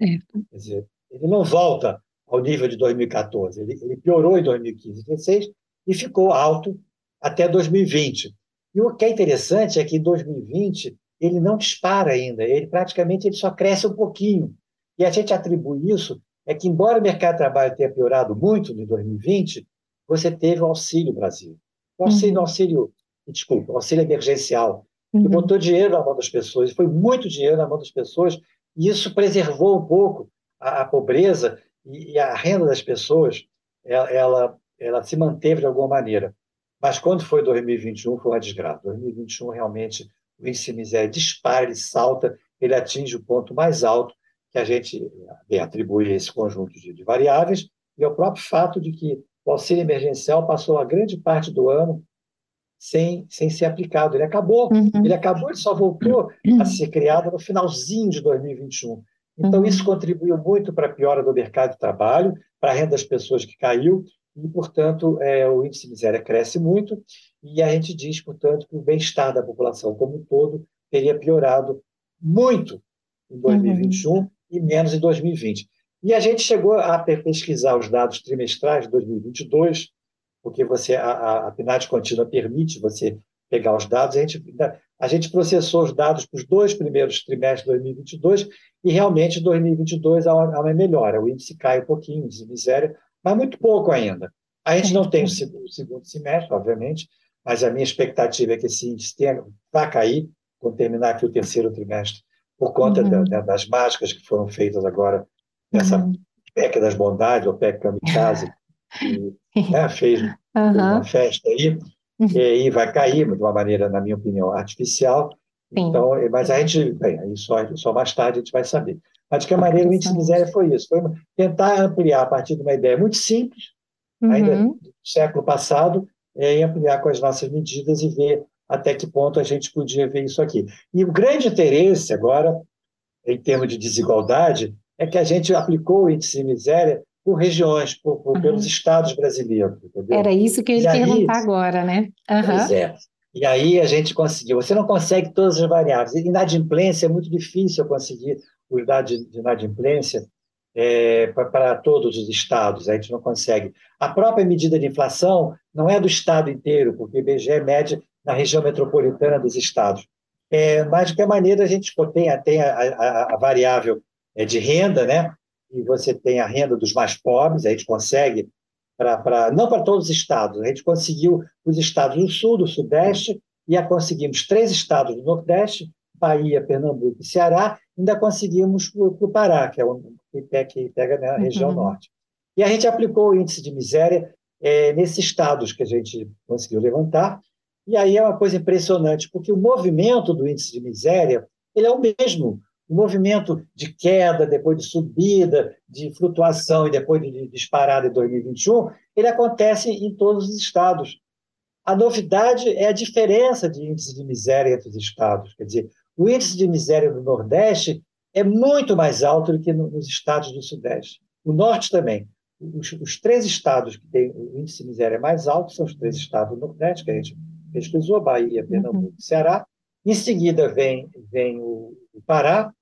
É. Quer dizer, ele não volta ao nível de 2014, ele, ele piorou em 2015, 2016 e ficou alto até 2020. E o que é interessante é que em 2020 ele não dispara ainda, ele praticamente ele só cresce um pouquinho. E a gente atribui isso é que, embora o mercado de trabalho tenha piorado muito em 2020, você teve o Auxílio Brasil. O auxílio, uhum. auxílio desculpa, auxílio emergencial, que uhum. botou dinheiro na mão das pessoas, foi muito dinheiro na mão das pessoas, e isso preservou um pouco a, a pobreza e, e, a renda das pessoas, ela, ela, ela se manteve de alguma maneira. Mas quando foi 2021, foi uma desgraça. 2021, realmente, o índice de miséria dispara, ele salta, ele atinge o ponto mais alto que a gente bem, atribui a esse conjunto de, de variáveis, e o próprio fato de que o auxílio emergencial passou a grande parte do ano sem, sem ser aplicado. Ele acabou, uhum. ele acabou, ele só voltou uhum. a ser criado no finalzinho de 2021. Então, uhum. isso contribuiu muito para a piora do mercado de trabalho, para a renda das pessoas que caiu, e, portanto, é, o índice de miséria cresce muito, e a gente diz, portanto, que o bem-estar da população como um todo teria piorado muito em 2021, uhum e menos em 2020. E a gente chegou a pesquisar os dados trimestrais de 2022, porque você a, a PNAD contínua permite você pegar os dados. A gente, a gente processou os dados para os dois primeiros trimestres de 2022 e realmente em 2022 há uma, há uma melhora. O índice cai um pouquinho, de miséria, mas muito pouco ainda. A gente não tem o segundo, semestre, obviamente, mas a minha expectativa é que esse índice tenha, vai cair quando terminar aqui o terceiro trimestre por conta uhum. da, das mágicas que foram feitas agora nessa uhum. PEC das bondades, ou PEC Kamikaze, que (laughs) né, fez, uma festa aí, uhum. e aí vai cair de uma maneira, na minha opinião, artificial. Sim. Então, mas a gente, bem, aí só, só mais tarde a gente vai saber. Mas de que maneira o índice de miséria foi isso? Foi tentar ampliar a partir de uma ideia muito simples, ainda uhum. do século passado, e ampliar com as nossas medidas e ver até que ponto a gente podia ver isso aqui. E o grande interesse agora, em termos de desigualdade, é que a gente aplicou o índice de miséria por regiões, por, por, uhum. pelos estados brasileiros. Entendeu? Era isso que eu ia perguntar agora, né? Uhum. Pois é. E aí a gente conseguiu. Você não consegue todas as variáveis. Inadimplência é muito difícil conseguir os dados de inadimplência é, para todos os estados. A gente não consegue. A própria medida de inflação não é do estado inteiro, porque o IBGE mede na região metropolitana dos estados. É, mas, de qualquer maneira, a gente tem, tem a, a, a variável é, de renda, né? e você tem a renda dos mais pobres, a gente consegue, pra, pra, não para todos os estados, a gente conseguiu os estados do Sul, do Sudeste, e a conseguimos três estados do Nordeste, Bahia, Pernambuco e Ceará, ainda conseguimos para o Pará, que é o que pega na região uhum. norte. E a gente aplicou o índice de miséria é, nesses estados que a gente conseguiu levantar, e aí é uma coisa impressionante, porque o movimento do índice de miséria ele é o mesmo o movimento de queda, depois de subida, de flutuação e depois de disparada em 2021, ele acontece em todos os estados. A novidade é a diferença de índice de miséria entre os estados. Quer dizer, o índice de miséria do Nordeste é muito mais alto do que nos estados do Sudeste. O Norte também. Os, os três estados que têm o índice de miséria mais alto são os três estados do Nordeste, que a gente pesquisou, Bahia, Pernambuco uhum. Ceará. Em seguida vem, vem o, o Pará,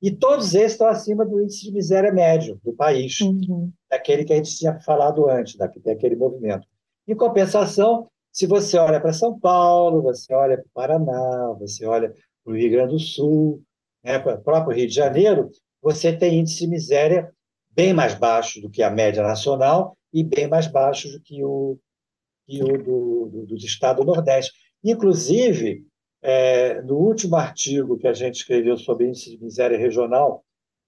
e todos esses estão acima do índice de miséria médio do país, uhum. daquele que a gente tinha falado antes, daquele movimento. Em compensação, se você olha para São Paulo, você olha para o Paraná, você olha para o Rio Grande do Sul, né, para o próprio Rio de Janeiro, você tem índice de miséria bem mais baixo do que a média nacional e bem mais baixo do que o, que o do, do, dos estados do Nordeste. Inclusive, é, no último artigo que a gente escreveu sobre índice de miséria regional,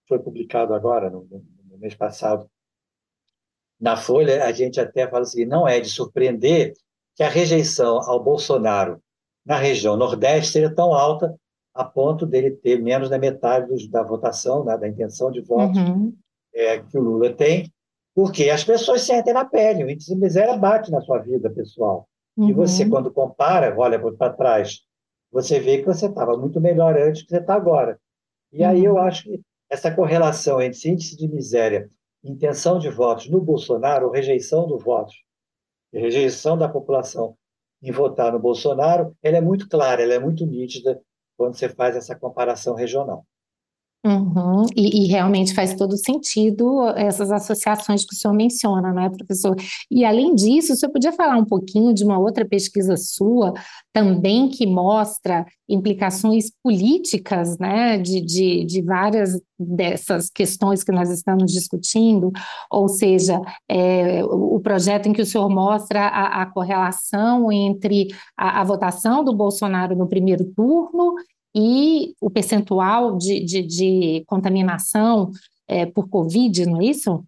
foi publicado agora, no, no mês passado, na Folha, a gente até fala assim: não é de surpreender que a rejeição ao Bolsonaro na região Nordeste seja tão alta a ponto dele ter menos da metade dos, da votação, né, da intenção de voto uhum. é, que o Lula tem, porque as pessoas sentem na pele, o índice de miséria bate na sua vida pessoal. Uhum. E você, uhum. quando compara, olha para trás você vê que você estava muito melhor antes do que você está agora. E aí eu uhum. acho que essa correlação entre índice de miséria, intenção de votos no Bolsonaro, rejeição do voto, rejeição da população em votar no Bolsonaro, ela é muito clara, ela é muito nítida quando você faz essa comparação regional. Uhum. E, e, realmente faz todo sentido essas associações que o senhor menciona, não é, professor? E além disso, o senhor podia falar um pouquinho de uma outra pesquisa sua, também que mostra implicações políticas, né, de, de, de várias dessas questões que nós estamos discutindo, ou seja, é, o projeto em que o senhor mostra a, a correlação entre a, a votação do Bolsonaro no primeiro turno e o percentual de, de, de contaminação é, por Covid, não é isso?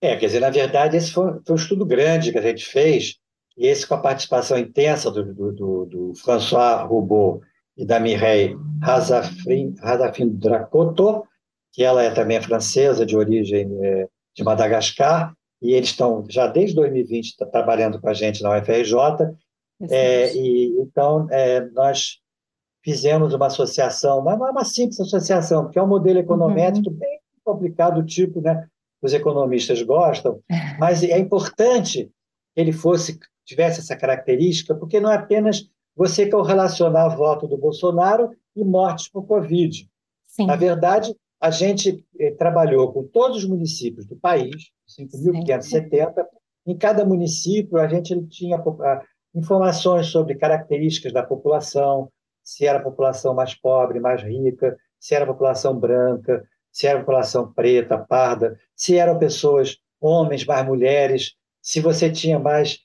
É, quer dizer, na verdade, esse foi, foi, um estudo grande que a gente fez, e esse com a participação intensa do, do, do, do François Roubaud e da Mireille Razafin, Razafin Dracoto, que ela é também francesa, de origem é, de Madagascar, e eles estão já desde 2020 tá trabalhando com a gente na UFRJ, é, e então é, nós fizemos uma associação, mas não é uma simples associação, porque é um modelo econométrico uhum. bem complicado, tipo, né? Os economistas gostam, mas é importante que ele fosse tivesse essa característica, porque não é apenas você correlacionar voto do Bolsonaro e mortes por Covid. Sim. Na verdade, a gente eh, trabalhou com todos os municípios do país, 5.570. Em cada município, a gente tinha ah, informações sobre características da população, se era a população mais pobre, mais rica, se era a população branca, se era a população preta, parda, se eram pessoas, homens mais mulheres, se você tinha mais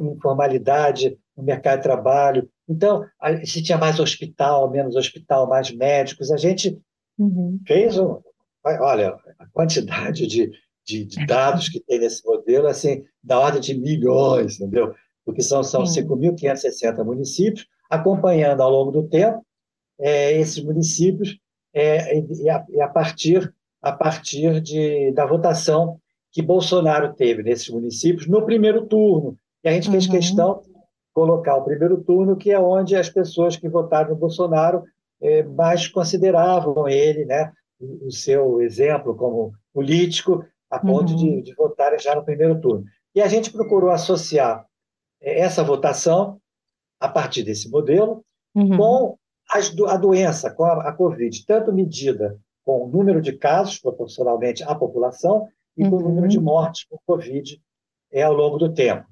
informalidade no mercado de trabalho. Então, se tinha mais hospital, menos hospital, mais médicos. A gente uhum. fez um. Olha, a quantidade de, de, de, (laughs) dados que tem nesse modelo, assim, da ordem de milhões, entendeu? Porque são, são 5.560 municípios, acompanhando ao longo do tempo é, esses municípios é, e, a, e, a, partir, a partir de, da votação que Bolsonaro teve nesses municípios no primeiro turno. E a gente uhum. fez questão de colocar o primeiro turno, que é onde as pessoas que votaram no Bolsonaro é, mais consideravam ele, né, o seu exemplo como político, a ponto uhum. de, de votarem já no primeiro turno. E a gente procurou associar é, essa votação, a partir desse modelo, uhum. com as, a doença, com a, a Covid, tanto medida com o número de casos proporcionalmente à população e com uhum. o número de mortes por Covid é, ao longo do tempo.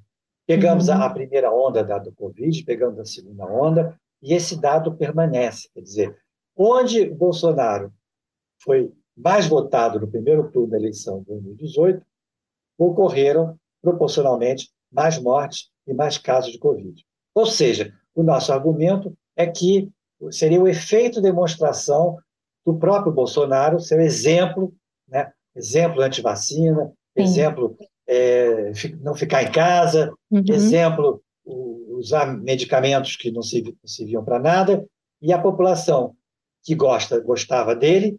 Pegamos uhum. a, a, primeira onda da, do Covid, pegamos a segunda onda, e esse dado permanece. Quer dizer, onde Bolsonaro foi mais votado no primeiro turno da eleição de 2018, ocorreram proporcionalmente mais mortes e mais casos de Covid. Ou seja, o nosso argumento é que seria o efeito demonstração do próprio Bolsonaro, seu exemplo, né? exemplo anti-vacina, exemplo é, não ficar em casa, uhum. exemplo, usar medicamentos que não serviam para nada, e a população que gosta, gostava dele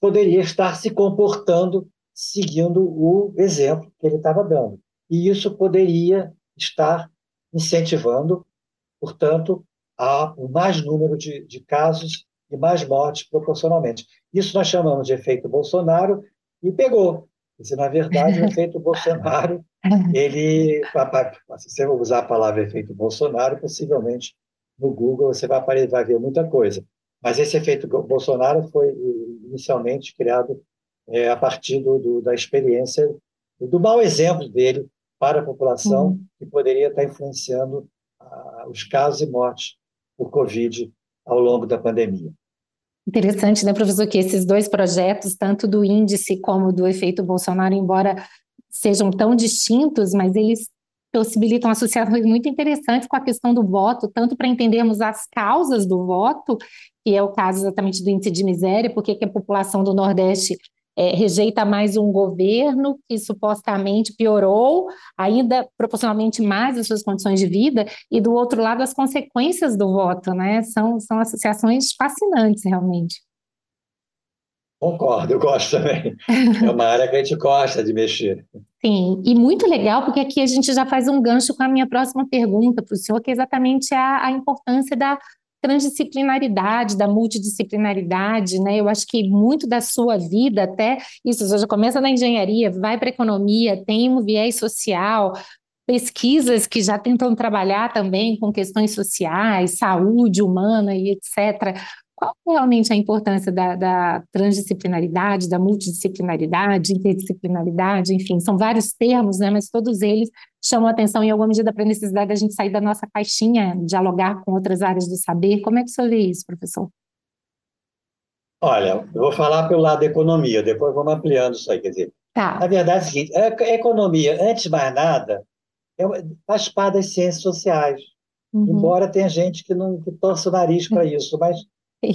poderia estar se comportando seguindo o exemplo que ele estava dando. E isso poderia estar incentivando, portanto, a mais número de, de casos e mais mortes proporcionalmente. Isso nós chamamos de efeito Bolsonaro e pegou. Se, na verdade, o (laughs) efeito Bolsonaro, ele, se você usar a palavra efeito Bolsonaro, possivelmente no Google você vai, aparecer, vai ver muita coisa. Mas esse efeito Bolsonaro foi inicialmente criado é, a partir do, do, da experiência, do mau exemplo dele para a população, uhum. que poderia estar influenciando ah, os casos e mortes por Covid ao longo da pandemia. Interessante, né, professor, que esses dois projetos, tanto do índice como do efeito Bolsonaro, embora sejam tão distintos, mas eles possibilitam associações muito interessantes com a questão do voto, tanto para entendermos as causas do voto, que é o caso exatamente do índice de miséria, porque que a população do Nordeste é, rejeita mais um governo que supostamente piorou ainda proporcionalmente mais as suas condições de vida, e do outro lado as consequências do voto, né? São, são associações fascinantes, realmente. Concordo, eu gosto também. (laughs) É uma área que a gente gosta de mexer. Sim, e muito legal, porque aqui a gente já faz um gancho com a minha próxima pergunta para o senhor, que é exatamente a, a importância da transdisciplinaridade, da multidisciplinaridade, né? Eu acho que muito da sua vida, até isso, você já começa na engenharia, vai para economia, tem um viés social, pesquisas que já tentam trabalhar também com questões sociais, saúde humana e etc. Qual é realmente a importância da, da, transdisciplinaridade, da multidisciplinaridade, interdisciplinaridade, enfim, são vários termos, né, mas todos eles chamam atenção em alguma medida para a necessidade da gente sair da nossa caixinha, dialogar com outras áreas do saber. Como é que o senhor vê isso, professor? Olha, eu vou falar pelo lado da economia, depois vamos ampliando isso aí, quer dizer, tá. a verdade é a seguinte, a economia, antes de mais nada, é faz parte das ciências sociais, uhum. embora tenha gente que não que torce o nariz para isso, mas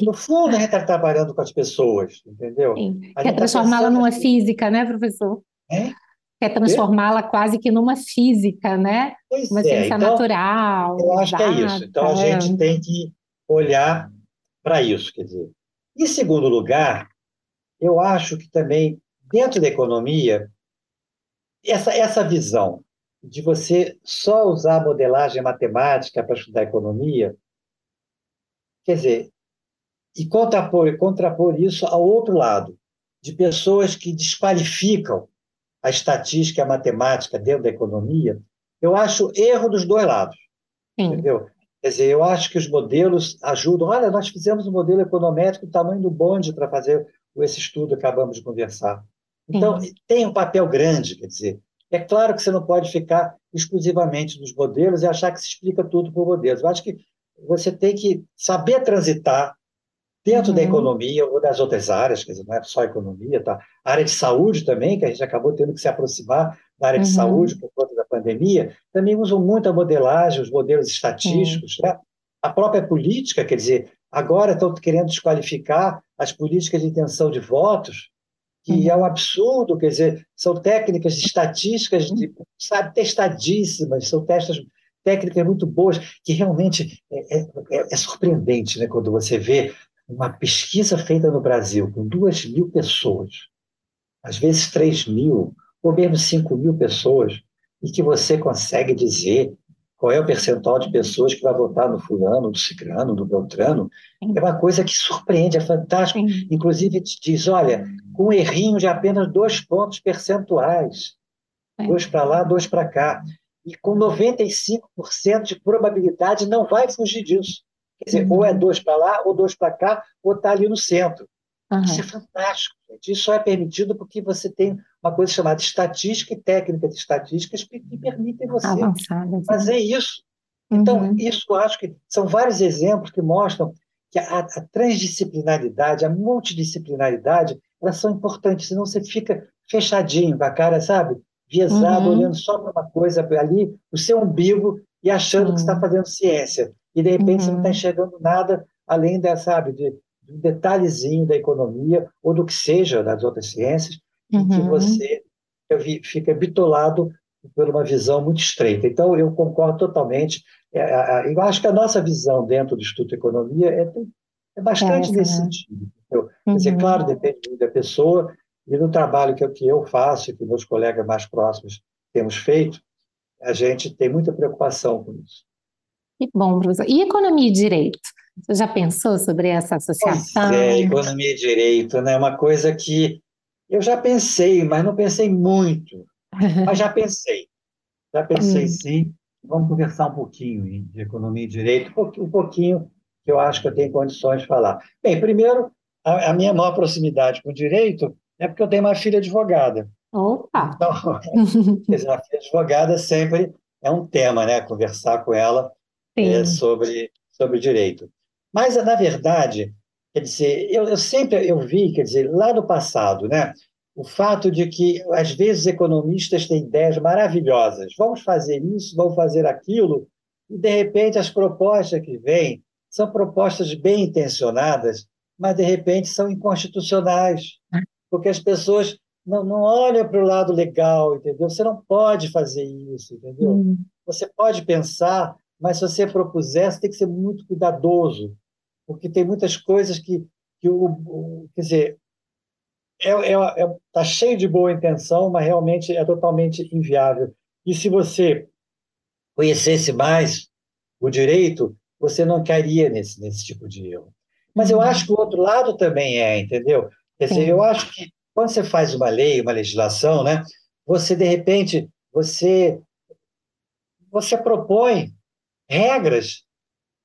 no fundo, a gente está trabalhando com as pessoas, entendeu? Quer tá transformá-la numa que... física, né, professor? É? Quer transformá-la quase que numa física, né? Pois uma é. ciência então, natural. Eu acho exata. que é isso. Então, a gente tem que olhar para isso, quer dizer. Em segundo lugar, eu acho que também, dentro da economia, essa, essa visão de você só usar modelagem matemática para estudar economia, quer dizer, e contrapor, contrapor isso ao outro lado, de pessoas que desqualificam a estatística e a matemática dentro da economia, eu acho erro dos dois lados. Sim. Entendeu? Quer dizer, eu acho que os modelos ajudam. Olha, nós fizemos um modelo econométrico do tamanho do bonde para fazer esse estudo que acabamos de conversar. Então, Sim. tem um papel grande, quer dizer. É claro que você não pode ficar exclusivamente nos modelos e achar que se explica tudo por modelos. Eu acho que você tem que saber transitar dentro uhum. da economia ou das outras áreas, quer dizer, não é só economia, tá? A área de saúde também, que a gente acabou tendo que se aproximar da área de uhum. saúde por conta da pandemia, também usam muito a modelagem, os modelos estatísticos, uhum. né? A própria política, quer dizer, agora estão querendo desqualificar as políticas de intenção de votos, que é um absurdo, quer dizer, são técnicas estatísticas, de, sabe, testadíssimas, são testas técnicas muito boas, que realmente é, é, é, surpreendente, né, quando você vê uma pesquisa feita no Brasil com duas mil pessoas, às vezes três mil, ou mesmo cinco mil pessoas, e que você consegue dizer qual é o percentual de pessoas que vai votar no fulano, no ciclano, no beltrano, é uma coisa que surpreende, é fantástico. Inclusive, diz, olha, com um errinho de apenas dois pontos percentuais, dois para lá, dois para cá, e com 95% de probabilidade não vai fugir disso. Quer dizer, uhum. ou é dois para lá, ou dois para cá, ou está ali no centro. Uhum. Isso é fantástico. Gente. Isso só é permitido porque você tem uma coisa chamada estatística e técnica de estatísticas que, que permitem você Avançada, fazer isso. Então, uhum. isso eu acho que são vários exemplos que mostram que a, a transdisciplinaridade, a multidisciplinaridade, elas são importantes, senão você fica fechadinho com a cara, sabe? Viesado, uhum. olhando só para uma coisa ali, o seu umbigo, e achando uhum. que está fazendo ciência. E, de repente, você não está uhum. enxergando nada além da, sabe, de, de um detalhezinho da economia ou do que seja das outras ciências, uhum. que você fica bitolado por uma visão muito estreita. Então, eu concordo totalmente. É, é, é, eu acho que a nossa visão dentro do Estudo de Economia é, é bastante é nesse né? sentido. Uhum. Quer dizer, claro, depende da pessoa, e no trabalho que eu, que eu faço, e que meus colegas mais próximos temos feito, a gente tem muita preocupação com isso. Que bom, professor. E economia e direito? Você já pensou sobre essa associação? Pois é, economia e direito, né? Uma coisa que eu já pensei, mas não pensei muito. (laughs) Mas já pensei. Já pensei hum. sim. Vamos conversar um pouquinho de economia e direito, um pouquinho que eu acho que eu tenho condições de falar. Bem, primeiro, a, a minha maior proximidade com o direito é porque eu tenho uma filha advogada. Opa! Então, (laughs) dizer, a filha advogada sempre é um tema, né? Conversar com ela é, sobre, sobre direito. Mas, na verdade, quer dizer, eu, eu sempre eu vi, quer dizer, lá no passado, né? O fato de que, às vezes, economistas têm ideias maravilhosas. Vamos fazer isso, vamos fazer aquilo, e, de repente, as propostas que vêm são propostas bem intencionadas, mas, de repente, são inconstitucionais, porque as pessoas não, não olham para o lado legal, entendeu? Você não pode fazer isso, entendeu? Hum. Você pode pensar, mas se você propuser, você tem que ser muito cuidadoso, porque tem muitas coisas que, que o, o quer dizer, é, é, é, tá cheio de boa intenção, mas realmente é totalmente inviável. E se você conhecesse mais o direito, você não cairia nesse, nesse tipo de erro. Mas eu acho que o outro lado também é, entendeu? Quer dizer, eu acho que quando você faz uma lei, uma legislação, né, você, de repente, você, você propõe regras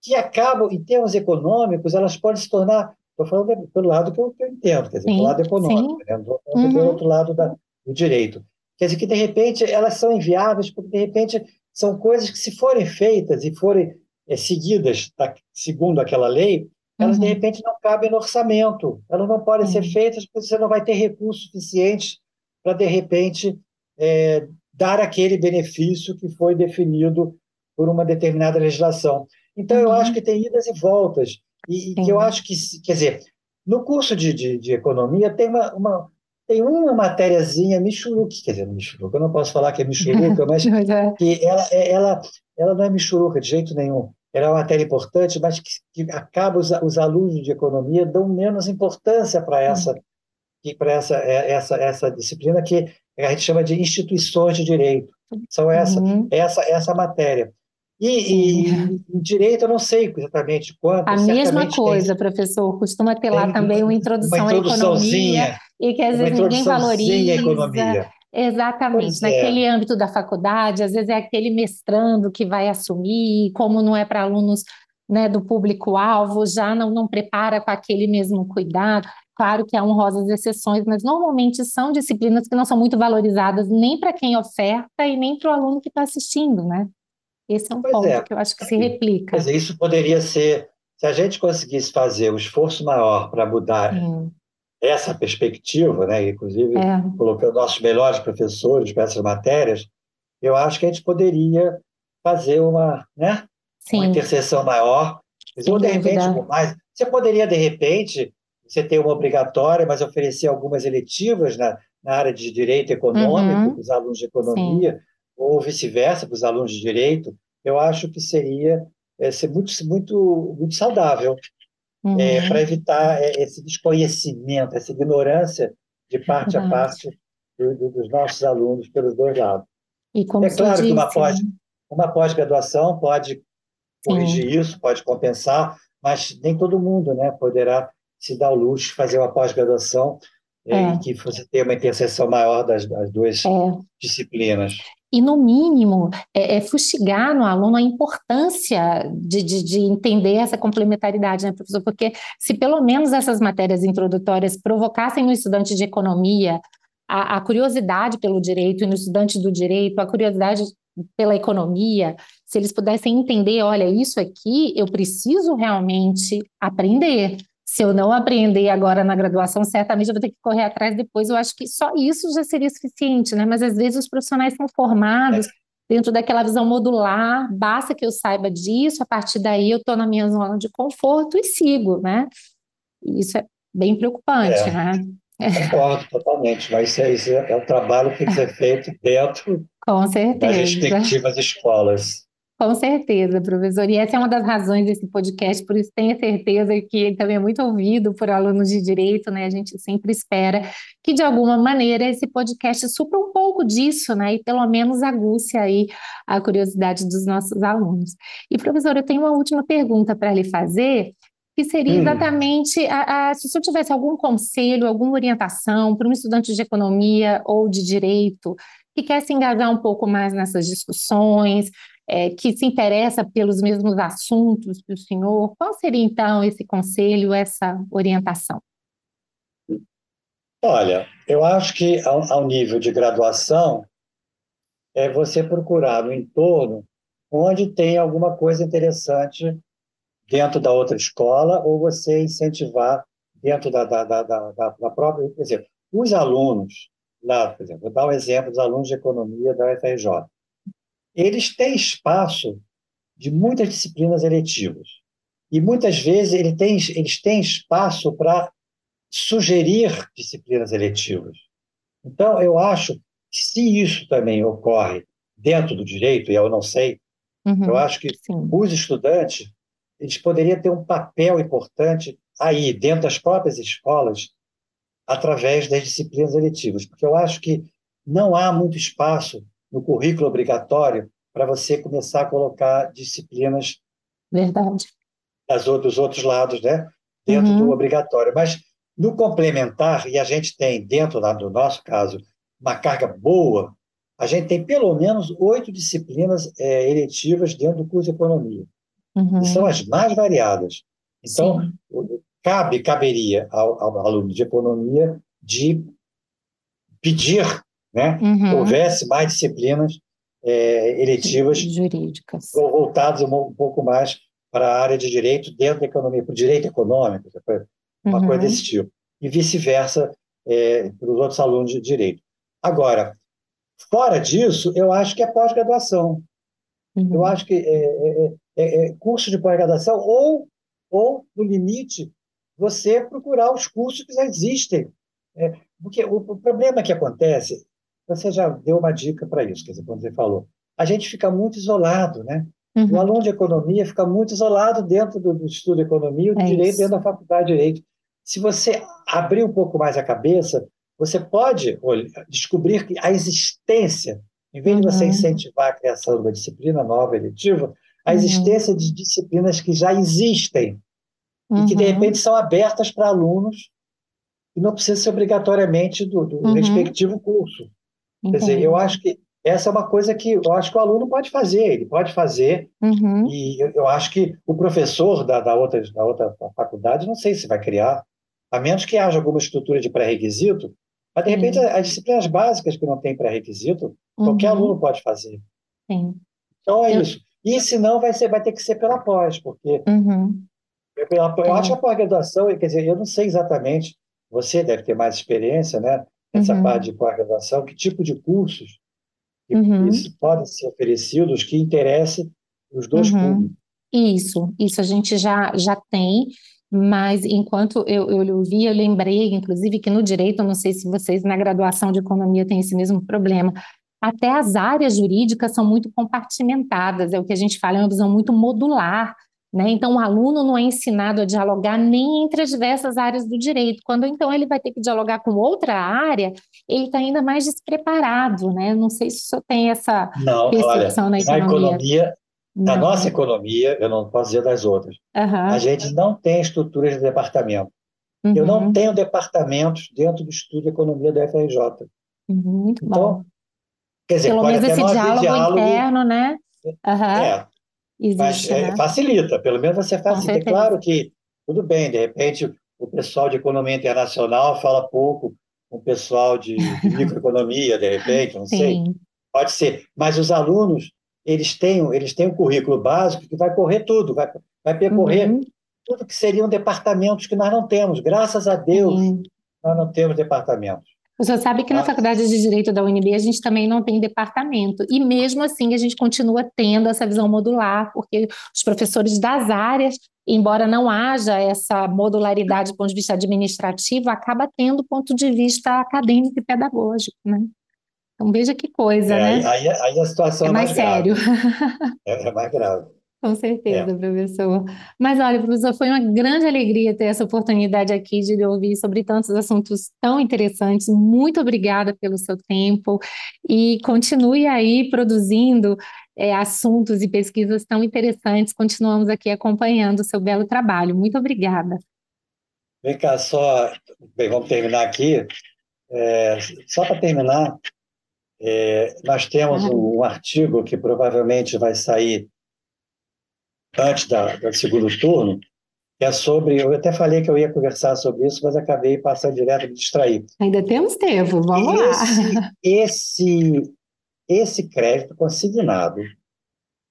que acabam, em termos econômicos, elas podem se tornar. Estou falando pelo lado que eu, que eu entendo, quer dizer, sim, pelo lado econômico, né? uhum. pelo outro lado da, do direito. Quer dizer, que de repente elas são inviáveis, porque de repente são coisas que, se forem feitas e forem é, seguidas tá, segundo aquela lei, elas uhum. de repente não cabem no orçamento, elas não podem uhum. ser feitas porque você não vai ter recursos suficientes para, de repente, é, dar aquele benefício que foi definido por uma determinada legislação. Então, eu acho uhum. que tem idas e voltas. E, e que eu acho que, quer dizer, no curso de, de, de economia tem uma, uma, tem uma matériazinha michuruca, quer dizer, michuruca, eu não posso falar que é michuruca, (laughs) mas é. que ela, é, ela, ela não é michuruca de jeito nenhum. Ela é uma matéria importante, mas que, que acaba os, os alunos de economia dão menos importância para essa, uhum. para essa, é, essa, essa disciplina que a gente chama de instituições de direito. São essa, uhum. essa, essa matéria. E, (laughs) e, direito eu não sei exatamente quanto. A mesma coisa, tem, professor. Costuma ter lá também uma introdução uma à economia. E que às vezes ninguém valoriza. economia. Exatamente. Pois é. Naquele é. âmbito da faculdade, às vezes é aquele mestrando que vai assumir, como não é para alunos né, do público-alvo, já não, não prepara com aquele mesmo cuidado. Claro que há honrosas exceções, mas normalmente são disciplinas que não são muito valorizadas nem para quem oferta e nem para o aluno que está assistindo, né? Esse é um pois ponto é. que eu acho que se replica. Mas isso poderia ser, se a gente conseguisse fazer um esforço maior para mudar Sim. essa perspectiva, né, inclusive é. colocando nossos melhores professores para essas matérias, eu acho que a gente poderia fazer uma, né, uma interseção maior. Ou, de repente, mais. Você poderia, de repente, você ter uma obrigatória, mas oferecer algumas eletivas na, na área de direito econômico, uhum. os alunos de economia. Sim ou vice-versa para os alunos de direito, eu acho que seria é, ser muito, muito, muito saudável é, uhum. é, para evitar é, esse desconhecimento, essa ignorância de parte a parte do, do, dos nossos alunos pelos dois lados. é claro que uma pós, uma pós-graduação pode corrigir Sim. isso, pode compensar, mas nem todo mundo né, poderá se dar o luxo de fazer uma pós-graduação é. é. que você tenha uma interseção maior das, das duas é. disciplinas. E, no mínimo, é, é, fustigar no aluno a importância de, de, de, entender essa complementaridade, né, professor? Porque se pelo menos essas matérias introdutórias provocassem no estudante de economia a, a curiosidade pelo direito e no estudante do direito a curiosidade pela economia, se eles pudessem entender, olha, isso aqui eu preciso realmente aprender. Se eu não aprender agora na graduação, certamente eu vou ter que correr atrás depois. Eu acho que só isso já seria suficiente, né? Mas às vezes os profissionais são formados dentro daquela visão modular, basta que eu saiba disso, a partir daí eu estou na minha zona de conforto e sigo, né? Isso é bem preocupante, é. né? Concordo totalmente, mas isso é, isso é um trabalho que tem que ser feito dentro das respectivas escolas. Com certeza, professor. E essa é uma das razões desse podcast, por isso tenha certeza que ele também é muito ouvido por alunos de direito, né? A gente sempre espera que, de alguma maneira, esse podcast supra um pouco disso, né? E pelo menos aguce aí a curiosidade dos nossos alunos. E, professor, eu tenho uma última pergunta para lhe fazer, que seria hum. exatamente a, a, se o senhor tivesse algum conselho, alguma orientação para um estudante de economia ou de direito que quer se engajar um pouco mais nessas discussões, é, que se interessa pelos mesmos assuntos que o senhor, qual seria então esse conselho, essa orientação? Olha, eu acho que ao, ao nível de graduação, é você procurar no entorno onde tem alguma coisa interessante dentro da outra escola ou você incentivar dentro da, da, da, da, da própria. Por exemplo, os alunos, lá, por exemplo, vou dar um exemplo dos alunos de economia da UFRJ eles têm espaço de muitas disciplinas eletivas. E muitas vezes ele tem, eles têm espaço para sugerir disciplinas eletivas. Então, eu acho que se isso também ocorre dentro do direito, e eu não sei, uhum, eu acho que sim. os estudantes eles poderiam ter um papel importante aí, dentro das próprias escolas, através das disciplinas eletivas, porque eu acho que não há muito espaço no currículo obrigatório para você começar a colocar disciplinas Verdade. Das, dos outros lados, né? dentro uhum. do obrigatório. Mas no complementar, e a gente tem, dentro lá do nosso caso, uma carga boa, a gente tem pelo menos oito disciplinas é, eletivas dentro do curso de economia. Uhum. são as mais variadas. Então, Sim. cabe, caberia ao, ao, aluno de economia de pedir né? Uhum. Houvesse mais disciplinas é, eletivas jurídicas voltadas um, um, pouco mais para a área de direito dentro da economia, para o direito econômico, uma uhum. coisa desse tipo. E vice-versa é, para os outros alunos de direito. Agora, fora disso, eu acho que é pós-graduação. Uhum. Eu acho que é, é, é, é, é curso de pós-graduação ou, ou, no limite, você procurar os cursos que já existem. É, porque o, o problema que acontece você já deu uma dica para isso, quer dizer, quando você falou. A gente fica muito isolado, né? Uhum. O aluno de economia fica muito isolado dentro do, do estudo de economia, o é direito isso. dentro da faculdade de direito. Se você abrir um pouco mais a cabeça, você pode olha, descobrir que a existência, em vez de você uhum. incentivar a criação de uma disciplina nova eletiva, a uhum. existência de disciplinas que já existem e que, de uhum. repente, são abertas para alunos e não precisa ser obrigatoriamente do, do uhum. respectivo curso. Entendi. Quer dizer, eu acho que essa é uma coisa que eu acho que o aluno pode fazer, ele pode fazer, uhum. e eu, eu, acho que o professor da, da, outra, da outra faculdade, não sei se vai criar, a menos que haja alguma estrutura de pré-requisito, mas de repente as disciplinas básicas que não tem pré-requisito, uhum. qualquer aluno pode fazer. Sim. Então é eu... isso. E se não, vai, ser, vai ter que ser pela pós, porque uhum. eu, eu, eu acho que a pós-graduação, quer dizer, eu não sei exatamente, você deve ter mais experiência, né? Essa uhum. parte de pós-graduação, que tipo de cursos uhum. podem ser oferecidos que interessem os dois uhum. públicos. Isso, isso a gente já, já tem, mas enquanto eu, eu ouvi, eu lembrei, inclusive, que no direito, não sei se vocês na graduação de economia têm esse mesmo problema, até as áreas jurídicas são muito compartimentadas, é o que a gente fala, é uma visão muito modular Né? Então, o aluno não é ensinado a dialogar nem entre as diversas áreas do direito. Quando então ele vai ter que dialogar com outra área, ele está ainda mais despreparado. Né? Não sei se o senhor tem essa não, percepção olha, na economia. Na economia, na nossa economia, eu não posso dizer das outras, uhum. a gente não tem estruturas de departamento. Uhum. Eu não uhum. tenho departamentos dentro do estudo de economia da FRJ. Uhum, muito então, bom. Quer dizer, Pelo menos esse diálogo, diálogo, interno, né? É, Existe, mas é, né? facilita, pelo menos você facilita. É claro que, tudo bem, de repente o pessoal de economia internacional fala pouco com o pessoal de, de (laughs) microeconomia, de repente, não Sim. sei. Pode ser. Mas os alunos, eles têm, eles têm um currículo básico que vai correr tudo, vai, vai percorrer uhum. tudo que seriam departamentos que nós não temos. Graças a Deus, Sim. nós não temos departamentos. Você sabe que na Faculdade de Direito da UNB a gente também não tem departamento, e mesmo assim a gente continua tendo essa visão modular, porque os professores das áreas, embora não haja essa modularidade do ponto de vista administrativo, acaba tendo ponto de vista acadêmico e pedagógico, né? Então veja que coisa, é, né? Aí, aí, a situação é, é mais, mais sério. (laughs) É, é mais grave. Com certeza, é. professor. Mas olha, professor, foi uma grande alegria ter essa oportunidade aqui de lhe ouvir sobre tantos assuntos tão interessantes. Muito obrigada pelo seu tempo e continue aí produzindo é, assuntos e pesquisas tão interessantes. Continuamos aqui acompanhando o seu belo trabalho. Muito obrigada. Vem cá, só. Bem, vamos terminar aqui. É, só para terminar, é, nós temos um, um artigo que provavelmente vai sair antes da, do segundo turno, que é sobre. Eu até falei que eu ia conversar sobre isso, mas acabei passando direto me distrair. Ainda temos tempo, vamos esse, lá. (laughs) Esse, esse crédito consignado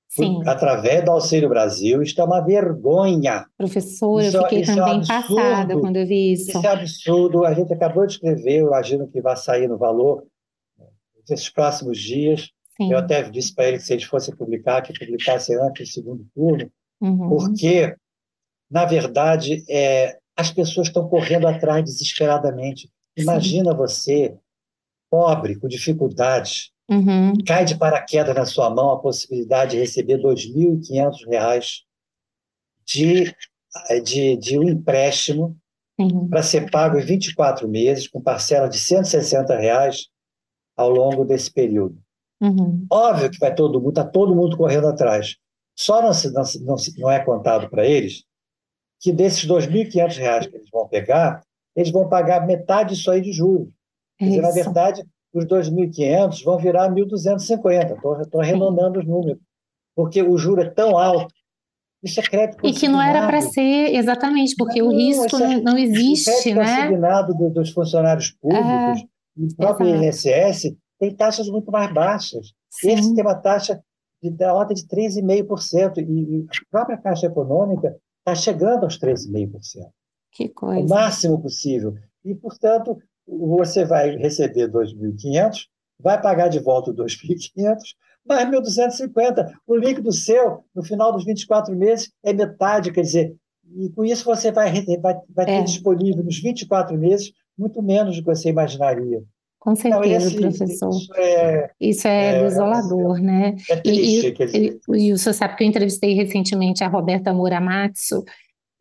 Sim. através do Auxílio Brasil, isso é uma vergonha. Professor, isso, eu fiquei também é passada quando eu vi isso. Isso é absurdo. A gente acabou de escrever, eu imagino que vai sair no valor nesses próximos dias. Sim. Eu até disse para ele que se eles fossem publicar, que publicasse antes do segundo turno, uhum. porque, na verdade, é, as pessoas estão correndo atrás desesperadamente. Imagina Sim. você, pobre, com dificuldades, uhum. cai de paraquedas na sua mão a possibilidade de receber R$ 2.500 de, de, de um empréstimo uhum. para ser pago em 24 meses, com parcela de 160 reais ao longo desse período. Uhum. Óbvio que vai todo mundo, está todo mundo correndo atrás. Só não, se, não, não, não é contado para eles que desses R$ 2.500 que eles vão pegar, eles vão pagar metade disso aí de juros. Quer dizer, na verdade, os 2.500 vão virar 1.250. Estou arredondando os números. Porque o juro é tão alto. Isso é crédito E que não era para ser, exatamente, porque não, o risco é, não existe, o crédito né? consignado do, dos funcionários públicos, é, o próprio exato. INSS, tem taxas muito mais baixas. Sim. Esse tem uma taxa de, da ordem de 3,5%, e, e a própria Caixa Econômica está chegando aos 3,5%. Que coisa. O máximo possível. E, portanto, você vai receber 2.500, vai pagar de volta 2.500, mais 1.250. O líquido seu, no final dos 24 meses, é metade, quer dizer, e com isso você vai, vai, vai ter é. disponível nos 24 meses muito menos do que você imaginaria. Com certeza, Não, esse, professor. Isso é, isso é, é desolador, né? É triste, e, e, e, o senhor sabe que eu entrevistei recentemente a Roberta Muramatsu,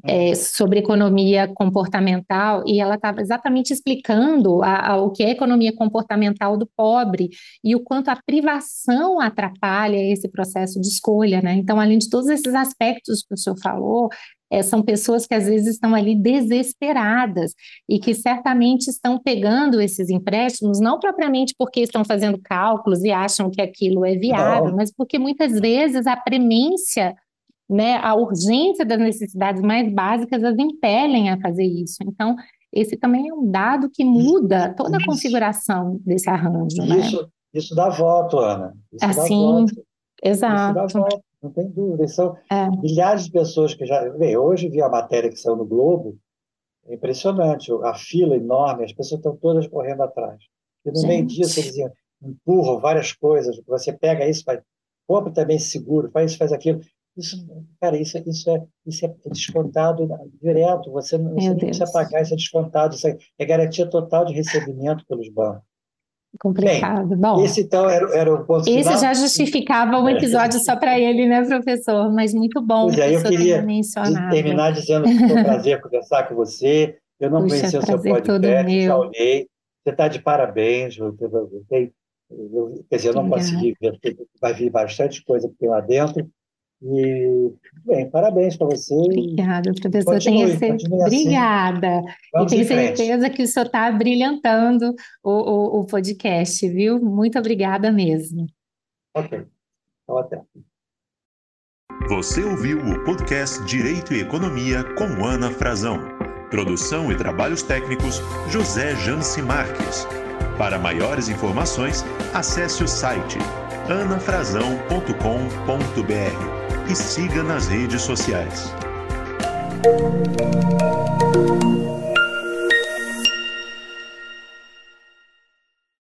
é, sobre economia comportamental e ela estava exatamente explicando a, a, o que é economia comportamental do pobre e o quanto a privação atrapalha esse processo de escolha, né? Então, além de todos esses aspectos que o senhor falou, é, são pessoas que às vezes estão ali desesperadas e que certamente estão pegando esses empréstimos, não propriamente porque estão fazendo cálculos e acham que aquilo é viável, não. mas porque muitas vezes a premência né, a urgência das necessidades mais básicas as impelem a fazer isso. Então, esse também é um dado que muda toda a isso. configuração desse arranjo. Né? Isso, né? isso dá voto, Ana. Isso assim, voto. exato. Isso dá voto, não tem dúvida. São é. milhares de pessoas que já. Bem, hoje vi a matéria que saiu no Globo, é impressionante, a fila enorme, as pessoas estão todas correndo atrás. E no Gente. meio disso eles empurram várias coisas, você pega isso, vai, compra também seguro, faz isso, faz aquilo. Isso, cara, isso, isso, é, isso é descontado direto. Você não, você não precisa pagar, isso é descontado. Isso é, é garantia total de recebimento pelos bancos. complicado. Bem, Bom, esse então era, era o ponto esse final. já justificava um episódio só para ele, né, professor? Mas muito bom Pois é, eu queria terminar dizendo que foi um prazer conversar com você. Eu não Puxa, conhecia o seu podcast, já olhei. Você está de parabéns. Eu, eu, eu, eu, quer dizer, eu não Obrigada. consegui ver, vai vir bastante coisa que tem lá dentro. E, bem, parabéns para você. e Obrigada, professor. Continue, Tenho continue assim. Obrigada. E Vamos tenho em frente. certeza que o senhor está brilhantando o, o, o podcast, viu? Muito obrigada mesmo. Ok. Então, até. Você ouviu o podcast Direito e Economia com Ana Frazão. Produção e trabalhos técnicos José Janci Marques. Para maiores informações, acesse o site anafrazão.com.br e siga nas redes sociais.